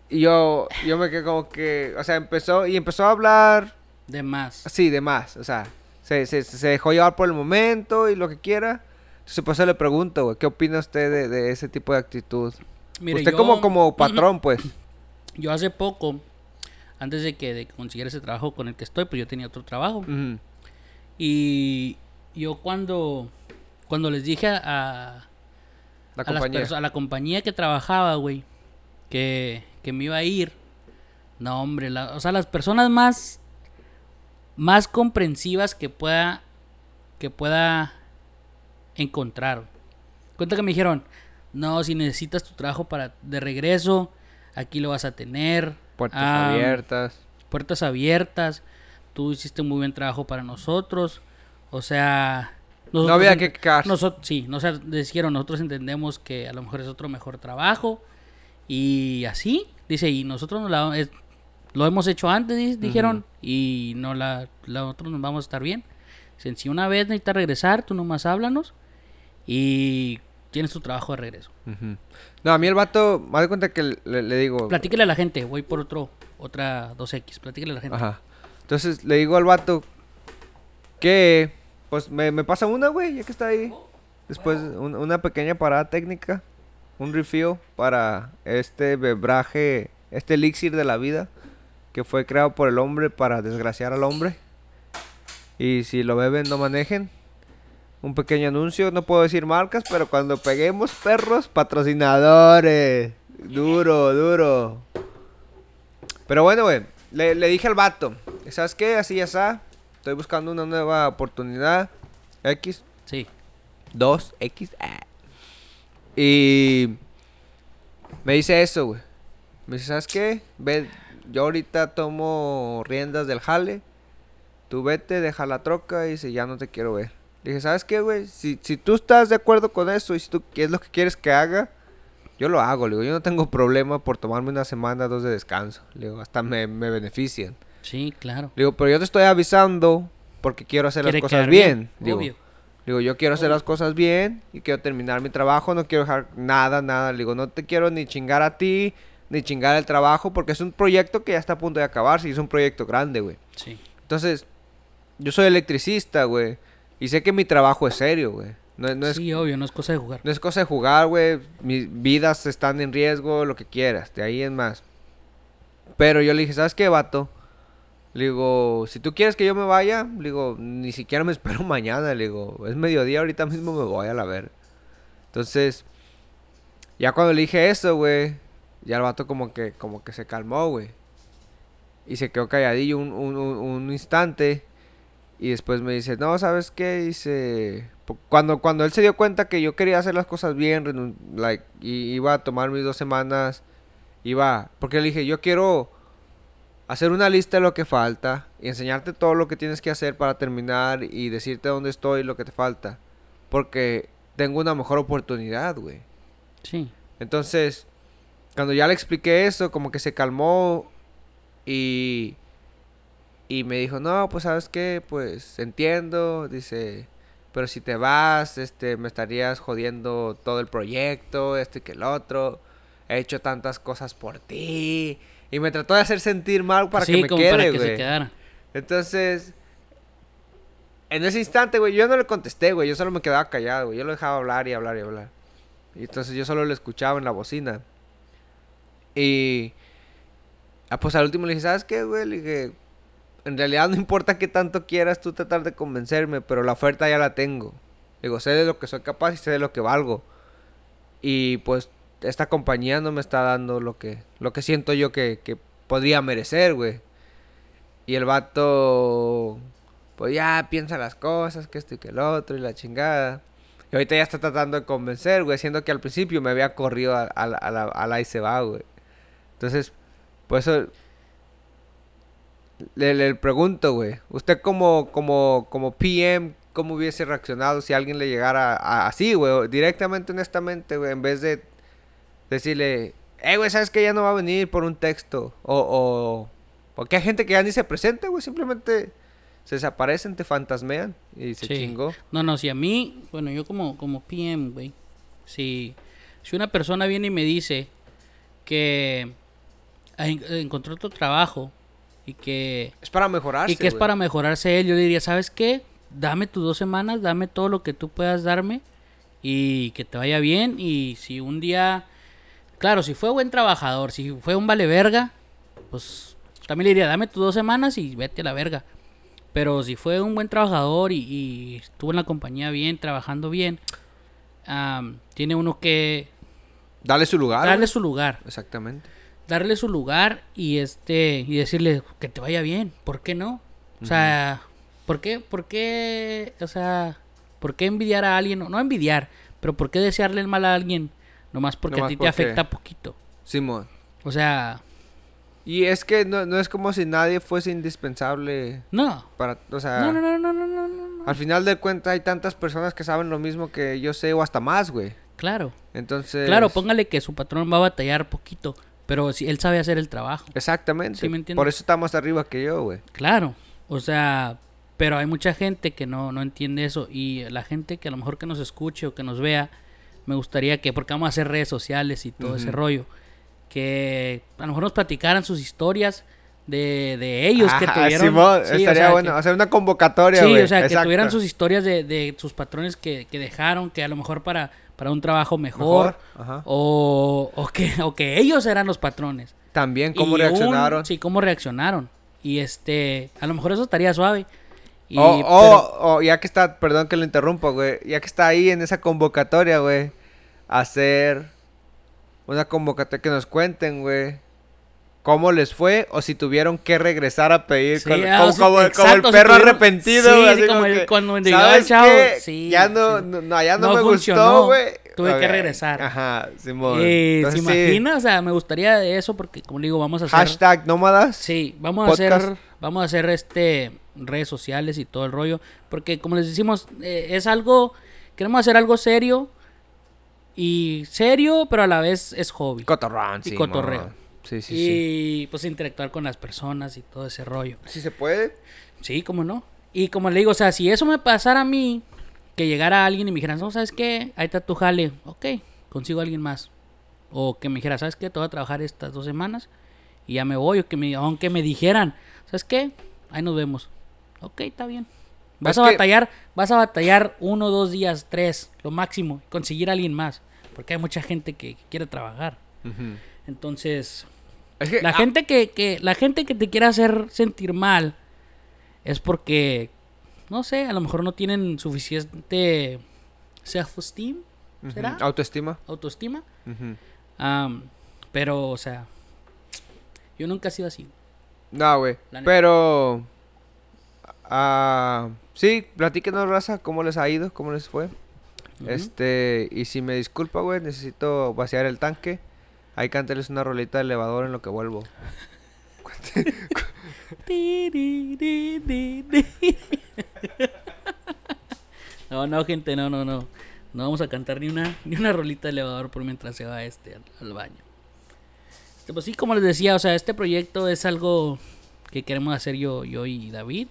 y yo, yo me quedé como que, o sea, empezó, y empezó a hablar, De más. así, de más, o sea, se, se, se dejó llevar por el momento y lo que quiera. Entonces, pues yo le pregunto, güey, ¿qué opina usted de, de ese tipo de actitud? Mire, usted yo- como, como patrón, pues. Yo hace poco, antes de que, de consiguiera ese trabajo con el que estoy, pues yo tenía otro trabajo. Y yo cuando, cuando les dije a, La a, las a la compañía que trabajaba, güey, que, que me iba a ir, no, hombre, la- o sea, las personas más, más comprensivas que pueda, que pueda encontrar. Cuenta que me dijeron, no, si necesitas tu trabajo para de regreso, aquí lo vas a tener. Puertas Ah, abiertas. puertas abiertas. Tú hiciste muy buen trabajo para nosotros. O sea, No había que quejarse. Nosotros, sí, nos dijeron, nosotros entendemos que a lo mejor es otro mejor trabajo. Y así, dice, y nosotros nos la- es- lo hemos hecho antes, di- dijeron, y no la, nosotros nos vamos a estar bien. Dicen, si una vez necesitas regresar, tú nomás háblanos y tienes tu trabajo de regreso. No, a mí el vato, me doy cuenta que le, le digo... Platíquele a la gente, voy por otro, otra 2X, platíquele a la gente. Ajá. Entonces le digo al vato que, pues me, me pasa una, güey, ya que está ahí. Después un- una pequeña parada técnica, un refill para este bebraje, este elixir de la vida que fue creado por el hombre para desgraciar al hombre. Y si lo beben, no manejen. Un pequeño anuncio, no puedo decir marcas, pero cuando peguemos perros, patrocinadores. Duro, duro. Pero bueno, güey, le, le dije al vato, ¿sabes qué? Así ya está. Estoy buscando una nueva oportunidad. X, Sí. 2, X. ah. Y me dice eso, güey. Me dice, ¿sabes qué? Ve, yo ahorita tomo riendas del jale. Tú vete, deja la troca y dice, ya no te quiero ver. Dije, ¿sabes qué, güey? Si, si tú estás de acuerdo con eso y si tú qué es lo que quieres que haga, yo lo hago. Le digo, yo no tengo problema por tomarme una semana, dos de descanso. Le digo, hasta me, me benefician. Sí, claro. Le digo, pero yo te estoy avisando porque quiero hacer las cosas bien. Digo, obvio. digo, yo quiero hacer Obvio. las cosas bien y quiero terminar mi trabajo, no quiero dejar nada, nada. Le digo, no te quiero ni chingar a ti, ni chingar el trabajo, porque es un proyecto que ya está a punto de acabarse y es un proyecto grande, güey. Sí. Entonces, yo soy electricista, güey, y sé que mi trabajo es serio, güey. No, no es sí, obvio, no es cosa de jugar. no es cosa de jugar, güey. Mis vidas están en riesgo, lo que quieras. De ahí en más. Pero yo le dije, ¿sabes qué, vato? Le digo, si tú quieres que yo me vaya, le digo, ni siquiera me espero mañana. Le digo, es mediodía, ahorita mismo me voy a la ver. Entonces, ya cuando le dije eso, güey, ya el vato como que, como que se calmó, güey. Y se quedó calladillo un, un, un- un instante. Y después me dice, no, ¿sabes qué? Dice, cuando, cuando él se dio cuenta que yo quería hacer las cosas bien, like, y iba a tomar mis dos semanas, iba, porque le dije, yo quiero hacer una lista de lo que falta y enseñarte todo lo que tienes que hacer para terminar y decirte dónde estoy y lo que te falta. Porque tengo una mejor oportunidad, güey. Sí. Entonces, cuando ya le expliqué eso, como que se calmó y, y me dijo, no, pues sabes qué, pues entiendo, dice, pero si te vas, este, me estarías jodiendo todo el proyecto, este que el otro, he hecho tantas cosas por ti. Y me trató de hacer sentir mal para sí, que me como para quede, que se quedara. Entonces, en ese instante, güey, yo no le contesté, güey. Yo solo me quedaba callado, güey. Yo lo dejaba hablar y hablar y hablar. Y entonces yo solo lo escuchaba en la bocina. Y. Ah, pues al último le dije, ¿sabes qué, güey? Le dije, en realidad no importa qué tanto quieras tú tratar de convencerme, pero la oferta ya la tengo. Digo, sé de lo que soy capaz y sé de lo que valgo. Y pues esta compañía no me está dando lo que, lo que siento yo que, que podría merecer, güey. Y el vato, pues ya piensa las cosas, que esto y que el otro y la chingada. Y ahorita ya está tratando de convencer, güey, siendo que al principio me había corrido a, a, a la, a la y se güey. Entonces, por eso le, le pregunto, güey, usted como, como, como PM, ¿cómo hubiese reaccionado si alguien le llegara a- así, güey? Directamente, honestamente, güey, en vez de decirle, eh, güey, ¿sabes que ya no va a venir por un texto? O, o, porque hay gente que ya ni se presenta, güey, simplemente se desaparecen, te fantasmean y se Sí. chingó. No, no, si a mí, bueno, yo como, como PM, güey, si, si una persona viene y me dice que en- encontró otro trabajo y que, Es para mejorarse, y que es güey. para mejorarse él, yo le diría, ¿sabes qué? Dame tus dos semanas, dame todo lo que tú puedas darme y que te vaya bien. Y si un día, claro, si fue buen trabajador, si fue un vale verga, pues también le diría, dame tus dos semanas y vete a la verga. Pero si fue un buen trabajador y, y estuvo en la compañía bien, trabajando bien, am, tiene uno que Dale su lugar. darle güey. su lugar Exactamente. Darle su lugar y este y decirle que te vaya bien, ¿por qué no? O sea, ¿por qué por qué, o sea, por qué envidiar a alguien? No, no envidiar, pero ¿por qué desearle el mal a alguien nomás porque Nomás a ti porque- te afecta poquito? Simón. O sea, Y es que no, no es como si nadie fuese indispensable no. para, o sea, No, no, no, no, no, no, no, no. al final de cuentas hay tantas personas que saben lo mismo que yo sé o hasta más, güey. Claro. Entonces, Claro, póngale que su patrón va a batallar poquito, pero si él sabe hacer el trabajo. Exactamente. ¿Sí me entiendes? Por eso está más arriba que yo, güey. Claro, o sea, pero hay mucha gente que no, no entiende eso y la gente que a lo mejor que nos escuche o que nos vea, me gustaría que, porque vamos a hacer redes sociales y todo ese rollo, que a lo mejor nos platicaran sus historias de, de ellos que tuvieron... Simón, sí, o estaría sea, bueno. hacer una convocatoria, Sí, o sea, que tuvieran sus historias de, de sus patrones que, que dejaron, que a lo mejor para, para un trabajo mejor, Mejor, ajá. o, o, que, o que ellos eran los patrones. También cómo Y un- reaccionaron. sí, cómo reaccionaron. Y este, a lo mejor eso estaría suave. Y, o, pero- o- o ya que está, perdón que lo interrumpa, güey. Ya que está ahí en esa convocatoria, güey. Hacer una convocatoria que nos cuenten, güey. ¿Cómo les fue? O si tuvieron que regresar a pedir. Sí, con- ah, como, el- como si perro tuvieron- arrepentido, sí, así como el- que, cuando llegaba ¿sabes el chavo, qué? sí, ya no, no, no, ya no, No me funcionó, gustó, güey. tuve que regresar. Ajá, Simón. Eh, Entonces, ¿Se sí. imagina? O sea, me gustaría de eso porque, como le digo, vamos a hacer... Hashtag nómadas. Sí, vamos a hacer, vamos a hacer este redes sociales y todo el rollo, porque como les decimos, eh, es algo, queremos hacer algo serio y serio, pero a la vez es hobby. Cotorrón, Y sí. cotorreo. Sí, sí. y pues interactuar con las personas y todo ese rollo. Si se puede. Sí, cómo no. Y como le digo, o sea, si eso me pasara a mí, que llegara alguien y me dijera, no, ¿sabes qué? Ahí está tu jale. Ok, consigo a alguien más. O que me dijera, ¿sabes qué? Te voy a trabajar estas dos semanas y ya me voy. O que me, aunque me dijeran, ¿sabes qué? Ahí nos vemos. Ok, está bien. Vas Es a que- batallar, vas a batallar uno, dos días, tres, lo máximo, conseguir a alguien más. Porque hay mucha gente que, que quiere trabajar. Entonces, Es que, la ah, gente que, que, la gente que te quiere hacer sentir mal es porque, no sé, a lo mejor no tienen suficiente self-esteem, ¿será? Autoestima. autoestima. Am, pero, o sea, yo nunca he sido así. No, güey. Pero. Ah, sí, platíquenos, raza, cómo les ha ido, cómo les fue. Este, y si me disculpa, güey, necesito vaciar el tanque. Ahí cánteles una rolita de elevador en lo que vuelvo. No, no, gente, no, no, no. No vamos a cantar ni una, ni una rolita de elevador por mientras se va este al, al baño. Este, pues sí, como les decía, o sea, este proyecto es algo que queremos hacer yo, yo y David.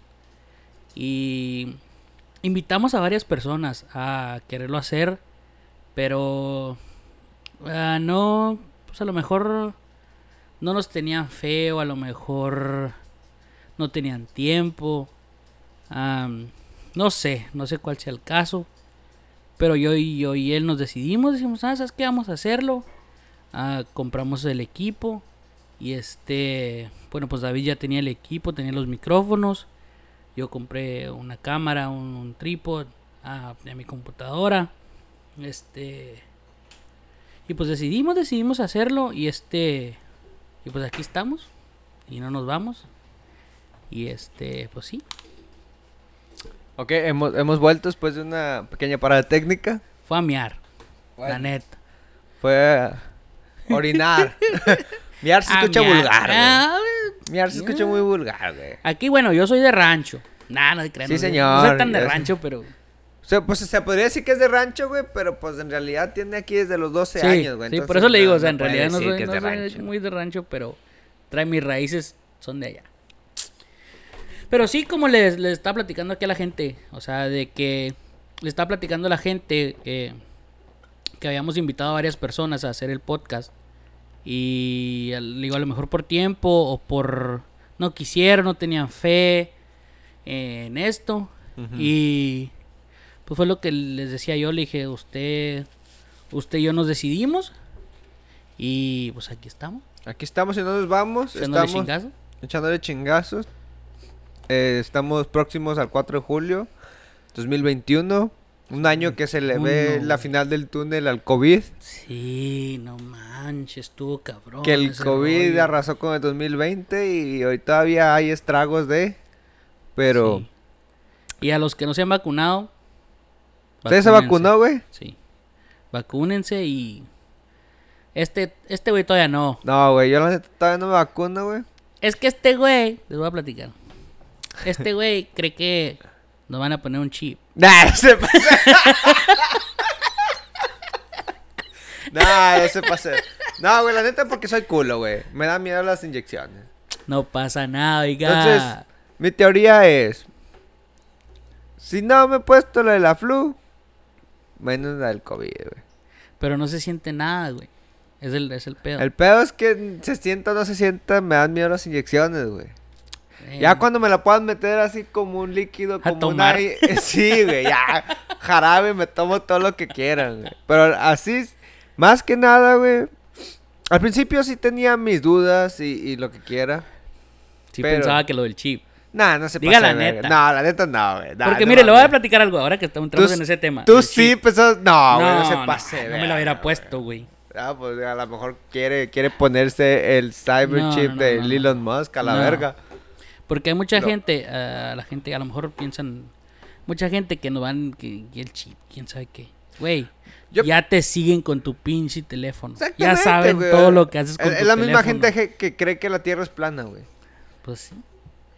Y invitamos a varias personas a quererlo hacer, pero ah, no, pues a lo mejor no nos tenían fe o a lo mejor no tenían tiempo. no sé, no sé cuál sea el caso. Pero yo y, yo y él nos decidimos, decimos, ah, ¿sabes qué? Vamos a hacerlo. Ah, compramos el equipo. Y este, bueno, pues David ya tenía el equipo, tenía los micrófonos. Yo compré una cámara, un, un trípode, ah, tenía mi computadora. Este, y pues decidimos, decidimos hacerlo. Y este, y pues aquí estamos. Y no nos vamos. Y este, pues sí, Ok, hemos, hemos vuelto después de una pequeña parada técnica. fue a miar. La neta. Fue a orinar. Miar se A escucha miar. vulgar. Ah, Miar se escucha muy vulgar, güey. Aquí, bueno, yo soy de rancho. Nah, no te creas. Sí, señor, No soy tan de rancho, pero. O sea, pues se podría decir que es de rancho, güey, pero pues en realidad tiene aquí desde los 12 Sí, años, güey. sí, por eso le digo, no- o sea, en realidad no soy, que es no de rancho. muy de rancho, pero trae mis raíces, son de allá. Pero sí, como les, les está platicando aquí a la gente, o sea, de que le está platicando a la gente que, que habíamos invitado a varias personas a hacer el podcast. Y digo, a lo mejor por tiempo o por no quisieron, no tenían fe en esto. Y pues fue lo que les decía yo, le dije, usted, usted y yo nos decidimos. Y pues aquí estamos, Aquí estamos y no nos vamos. echándole Estamos chingazo. echándole chingazos. Eh, estamos próximos al 4 de julio 2021. Un año que se le ve Uno, la final del túnel al COVID. Sí, no manches, estuvo cabrón. que el COVID rollo. arrasó con el 2020 y hoy todavía hay estragos de... Pero... Sí. Y a los que no se han vacunado. ¿Usted se vacunó, güey? Sí. Vacúnense y. Este, este güey todavía no. No, güey, yo la neta todavía no me vacuno, güey. Es que este güey, les voy a platicar. Este güey cree que nos van a poner un chip. Nah, ese pase. nah, ese pase. No, güey, la neta porque soy culo, güey. Me da miedo las inyecciones. No pasa nada, oiga. Entonces, mi teoría es... Si no me he puesto la de la flu, menos la del COVID, güey. Pero no se siente nada, güey. Es el, es el pedo. El pedo es que se sienta o no se sienta, me dan miedo las inyecciones, güey. Eh, Ya cuando me la puedan meter así como un líquido, como tomar. una... Sí, güey, ya. Jarabe, me tomo todo lo que quieran, güey. Pero así, más que nada, güey. Al principio sí tenía mis dudas y, y lo que quiera. Sí pero- pensaba que lo del chip. Nah, no se Diga pase la verga. neta. No, la neta no, güey. Nah, Porque no mire, le voy a platicar algo ahora que estamos entrando en ese tema. Tú sí pensás... No, güey, no, se pase. no me verga, hubiera puesto, güey. Ah, pues a lo mejor quiere, quiere ponerse el cyber No, chip no, no, de. Elon Musk a la verga. Porque hay mucha gente, ah, la gente a lo mejor piensan, mucha gente que no van, que, que el chip, quién sabe qué. Güey, Yo- ya te siguen con tu pinche teléfono. Ya saben güey. todo lo que haces con tu es la misma teléfono. gente que cree que la Tierra es plana, güey. Pues sí.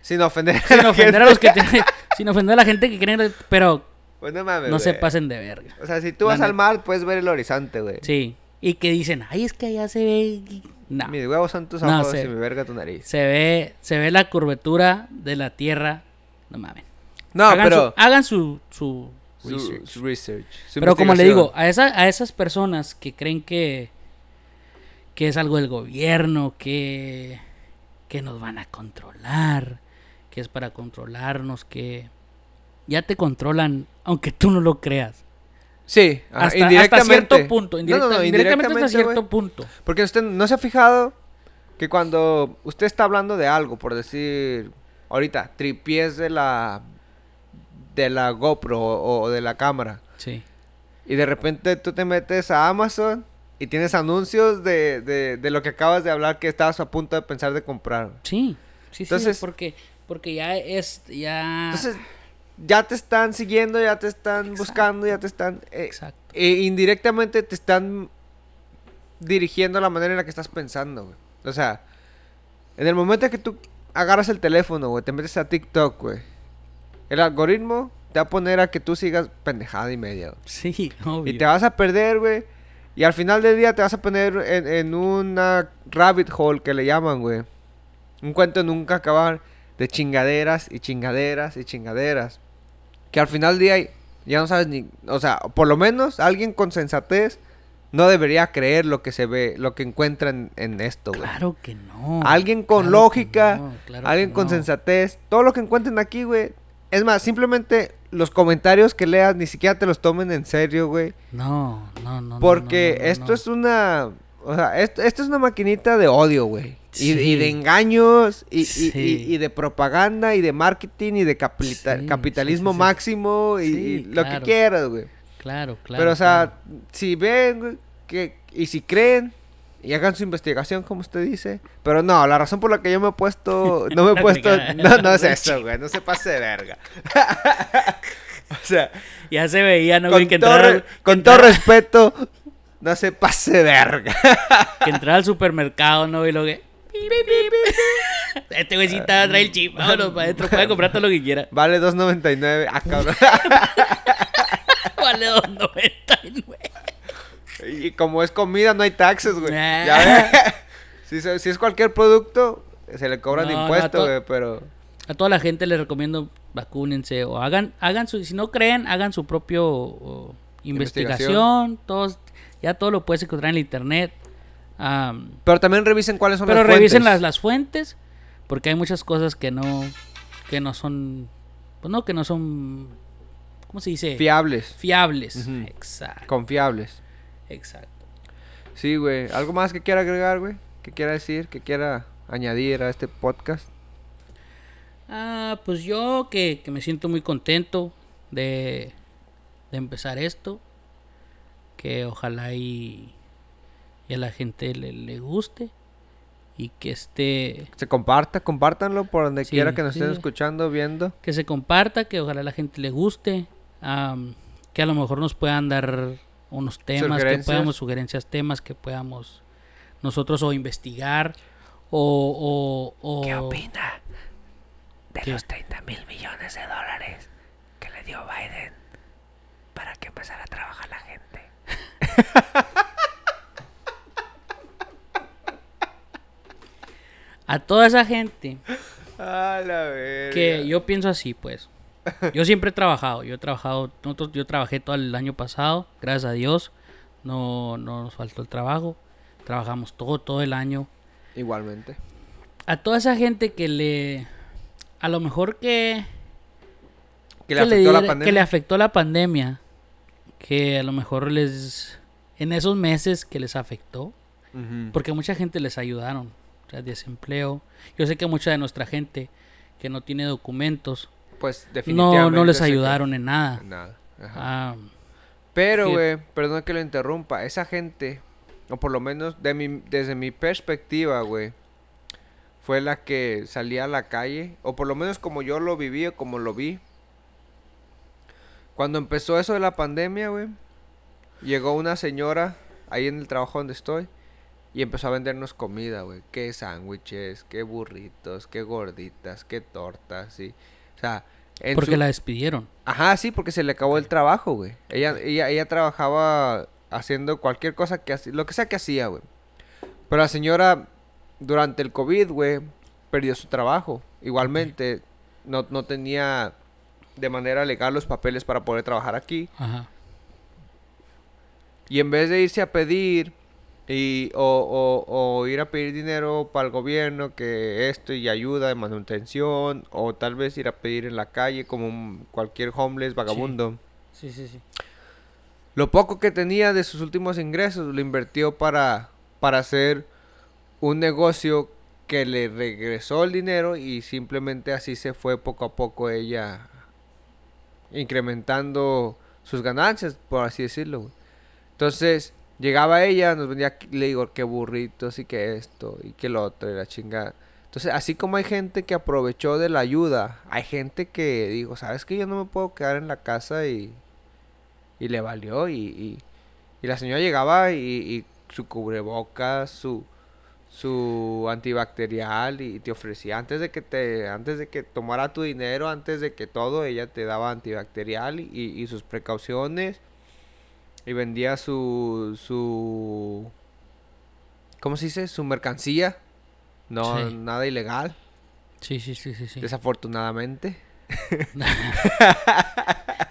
Sin ofender. Sin la ofender a los que tienen- sin ofender a la gente que creen, pero Pues no mames, no se pasen de verga. O sea, si tú La vas al mar, puedes ver el horizonte, güey. Sí. Y que dicen, ay, es que allá se ve. No. Mis huevos son tus No, ojos sé. y mi verga tu nariz. Se ve, se ve la curvatura de la tierra. No mames. No, hagan pero- Su, hagan su, su research. su research. su Pero como le digo, a, esa, a esas personas que creen que, que es algo del gobierno, que, que nos van a controlar, que es para controlarnos, que ya te controlan, aunque tú no lo creas. Sí, ajá, Hasta, cierto punto. No, indirecta- no, no, indirectamente hasta cierto punto. Porque usted no se ha fijado que cuando usted está hablando de algo, por decir, ahorita, tripies de la de la GoPro o, o de la cámara, Sí. y de repente tú te metes a Amazon y tienes anuncios de, de, de lo que acabas de hablar que estabas a punto de pensar de comprar. Sí, sí, Entonces- sí, porque, porque ya es, ya... Entonces, ya te están siguiendo, ya te están Exacto. buscando, ya te están... eh, Exacto. e indirectamente te están dirigiendo la manera en la que estás pensando, güey. O sea, en el momento que tú agarras el teléfono, güey, te metes a TikTok, güey. El algoritmo te va a poner a que tú sigas pendejada y media, güey. Sí, obvio. Y te vas a perder, güey. Y al final del día te vas a poner en, en una rabbit hole que le llaman, güey. Un cuento nunca acabar de chingaderas y chingaderas y chingaderas. Que al final del día ya no sabes ni... O sea, por lo menos alguien con sensatez no debería creer lo que se ve, lo que encuentra en, esto, güey. Claro que no. Alguien con Claro lógica, no, claro alguien con no. sensatez, todo lo que encuentren aquí, güey. Es más, simplemente los comentarios que leas ni siquiera te los tomen en serio, güey. No, no, no. Porque no, esto es una. O sea, esto, esto es una maquinita de odio, güey. Y, de engaños, y, y- Sí. y- y de propaganda, y de marketing, y de Sí, capitalismo máximo, y, lo que quieras, güey. Claro, claro. Pero, o sea, claro. si ven, güey, que, y si creen, y hagan su investigación, como usted dice. Pero no, la razón por la que yo me he puesto. No me he puesto. No, no es eso, güey. No se pase de verga. o sea. Ya se veía, ¿no, con güey? Que todo, entraba, re- que con todo respeto, no se pase verga. que entraba al supermercado, ¿no? Y lo que... Este güey sí estaba trae el chip. Vámonos para adentro. Puede comprar todo lo que quiera. Vale 2.99. Ah, cabrón. Vale 2.99. y como es comida, no hay taxes, güey. Ya ve. si, es cualquier producto, se le cobran No, impuestos, to- güey, pero. A toda la gente les recomiendo vacúnense o hagan, hagan su, si no creen, hagan su propio o, investigación. Investigación. Todos, ya todo lo puedes encontrar en el internet. Pero también revisen cuáles son pero las revisen las, fuentes. las fuentes, porque hay muchas cosas que no, que no son, pues no, que no son, ¿cómo se dice? Fiables, Fiables. Ujú. Exacto, confiables. exacto. Sí, güey. ¿Algo más que quiera agregar, güey? ¿Que quiera decir? ¿Que quiera añadir a este podcast? Ah, pues yo que, que me siento muy contento de, de empezar esto. Que ojalá y, y a la gente le, le guste. Y que esté. Se comparta, compártanlo por donde Sí, quiera que nos sí. estén escuchando, viendo. Que se comparta, que ojalá a la gente le guste. am, que a lo mejor nos puedan dar unos temas, que podamos, sugerencias, temas que podamos nosotros o investigar. O. o, o opina de ¿Qué? 30 mil millones de dólares que le dio Biden para que empezara a trabajar la? a toda esa gente. A la verga. Que yo pienso así, pues. Yo siempre he trabajado. Yo he trabajado. Yo trabajé todo el año pasado. Gracias a Dios. No, no nos faltó el trabajo. Trabajamos todo, todo el año. Igualmente. A toda esa gente que le. A lo mejor que. Que le la que le afectó la pandemia. Que a lo mejor les. En esos meses que les afectó. Porque mucha gente les ayudaron. O sea, desempleo. Yo sé que mucha de nuestra gente que no tiene documentos. Pues No, definitivamente. no les sé que- ayudaron en nada. Nada. Ajá. Ah, Pero, güey, perdón que lo interrumpa. Esa gente, o por lo menos de mi, desde mi perspectiva, güey, fue la que salía a la calle, o por lo menos como yo lo viví o como lo vi. Cuando empezó eso de la pandemia, güey, llegó una señora ahí en el trabajo donde estoy y empezó a vendernos comida, güey. Qué sándwiches, qué burritos, qué gorditas, qué tortas, sí. O sea, en porque su- la despidieron. Ajá, sí, porque se le acabó el trabajo, güey. Ella, ella, ella trabajaba haciendo cualquier cosa que hacía, lo que sea que hacía, güey. Pero la señora, durante el COVID, güey, perdió su trabajo. Igualmente, no, no tenía de manera legal los papeles para poder trabajar aquí. Ajá. Y en vez de irse a pedir y, o, o- o ir a pedir dinero para el gobierno, que esto y ayuda de manutención, o tal vez ir a pedir en la calle como un- cualquier homeless vagabundo. Sí, sí, sí. Lo poco que tenía de sus últimos ingresos lo invirtió para, para hacer un negocio que le regresó el dinero y simplemente así se fue poco a poco ella incrementando sus ganancias, por así decirlo. güey. Entonces, llegaba ella, nos vendía, le digo, que burritos y que esto y que lo otro y la chingada. Entonces, así como hay gente que aprovechó de la ayuda, hay gente que digo, ¿sabes que Yo no me puedo quedar en la casa y, y le valió. Y, y, y la señora llegaba y, y su cubrebocas, su, su antibacterial y te ofrecía antes de que te antes de que tomara tu dinero antes de que todo ella te daba antibacterial y, y sus precauciones y vendía su su cómo se dice su mercancía no Sí. nada ilegal Sí, sí, sí, sí. sí. desafortunadamente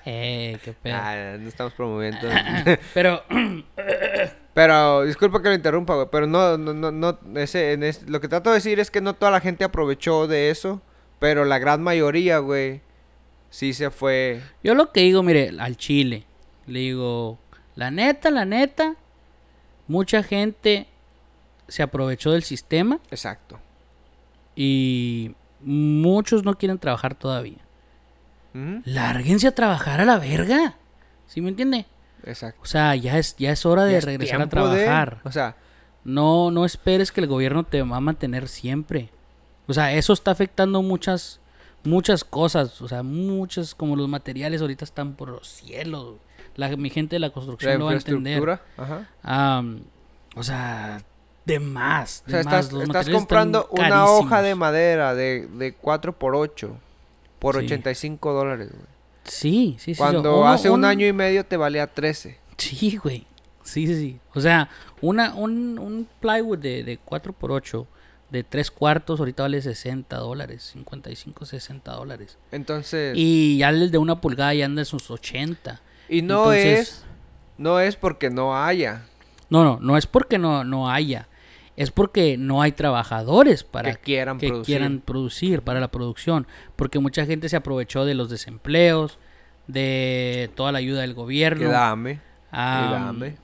Eh, qué pedo. Ah, no estamos promoviendo Pero, Pero, disculpa que lo interrumpa, güey, pero no, no, no, no, ese, en es- lo que trato de decir es que no toda la gente aprovechó de eso, pero la gran mayoría, güey, sí se fue. yo lo que digo, mire, al chile, le digo, la neta, la neta, mucha gente se aprovechó del sistema Exacto. y muchos no quieren trabajar todavía. Ujú, Lárguense a trabajar a la verga. ¿Sí me entiende? Exacto. O sea, ya es, ya es hora de es regresar a de- trabajar. O sea, No, no esperes que el gobierno te va a mantener siempre. O sea, eso está afectando muchas, muchas cosas. O sea, muchas, como los materiales ahorita están por los cielos. güey. La, mi gente de la la construcción lo va a entender. Ajá. Am, o sea, de más. O De sea, más. estás, Los estás comprando una hoja de madera de, de 4x8 por Sí. 85 dólares, güey. Sí, sí, sí. Cuando Uno- hace un un- año y medio te valía 13. Sí, güey. Sí, sí, sí. O sea, una, un, un plywood de, de 4x8 de 3 cuartos ahorita vale 60 dólares. 55, 60 dólares. Entonces, Y ya el de una pulgada ya anda en sus 80. Y no Entonces- es, no es porque no haya. No, no, no es porque no, no haya. Es porque no hay trabajadores para Que quieran que producir. quieran producir para la producción. Porque mucha gente se aprovechó de los desempleos, de toda la ayuda del gobierno. Que dame, Am, y dame.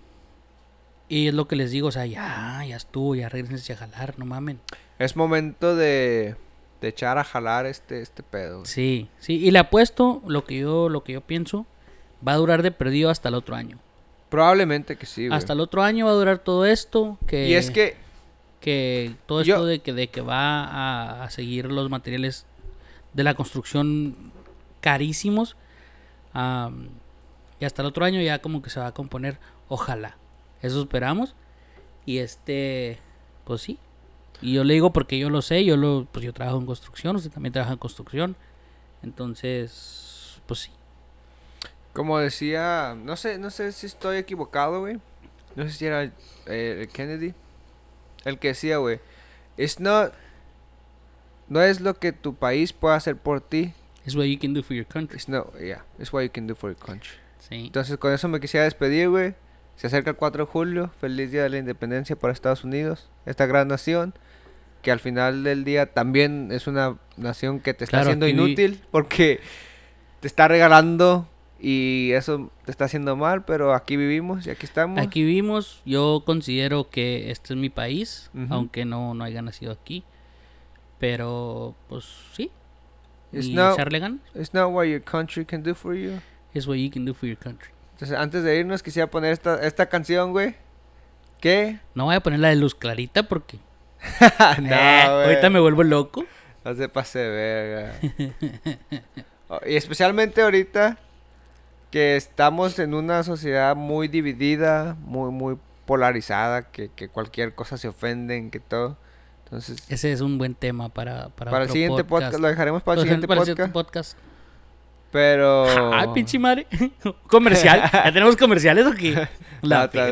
Y es lo que les digo, o sea, ya, ya estuvo, ya regresense a jalar, no mamen. Es momento de, de echar a jalar este, este pedo. Sí, sí, y le apuesto lo que yo, lo que yo pienso, va a durar de perdido hasta el otro año. Probablemente que sí, güey. Hasta el otro año va a durar todo esto, que, Y es que, que todo yo- esto de que, de que va a, a seguir los materiales de la construcción carísimos. am, y hasta el otro año ya como que se va a componer, ojalá. Eso esperamos. Y este, pues sí. Y yo le digo porque yo lo sé, yo lo, pues yo trabajo en construcción, usted también trabaja en construcción. Entonces, pues sí. Como decía, no sé, no sé si estoy equivocado, güey. No sé si era eh, Kennedy. El que decía, güey, it's not, no es lo que tu país puede hacer por ti. Es what you can do for your country. It's no, yeah, it's what you can do for your country. Sí. Entonces con eso me quisiera despedir, güey. Se acerca el 4 de julio. Feliz Día de la Independencia para Estados Unidos. Esta gran nación. Que al final del día también es una nación que te está Claro, haciendo inútil. Porque te está regalando y eso te está haciendo mal. Pero aquí vivimos y aquí estamos. Aquí vivimos, yo considero que este es mi país, Ujú. aunque no, no haya nacido aquí. Pero, pues sí. It's y not- echarle ganas It's not what your country can do for you. es what you can do for your country. Entonces antes de irnos quisiera poner esta, esta canción, güey. ¿Qué? No voy a poner la de luz clarita porque no, eh, ahorita me vuelvo loco. No se pase verga. Oh, y especialmente ahorita que estamos en una sociedad muy dividida, muy, muy polarizada, que, que cualquier cosa se ofenden, que todo. Entonces, Ese es un buen tema para, para, para el siguiente podcast. lo dejaremos para el siguiente para podcast. Pero. Ay, pinche madre. Comercial. ¿Ya tenemos comerciales o qué? La Otra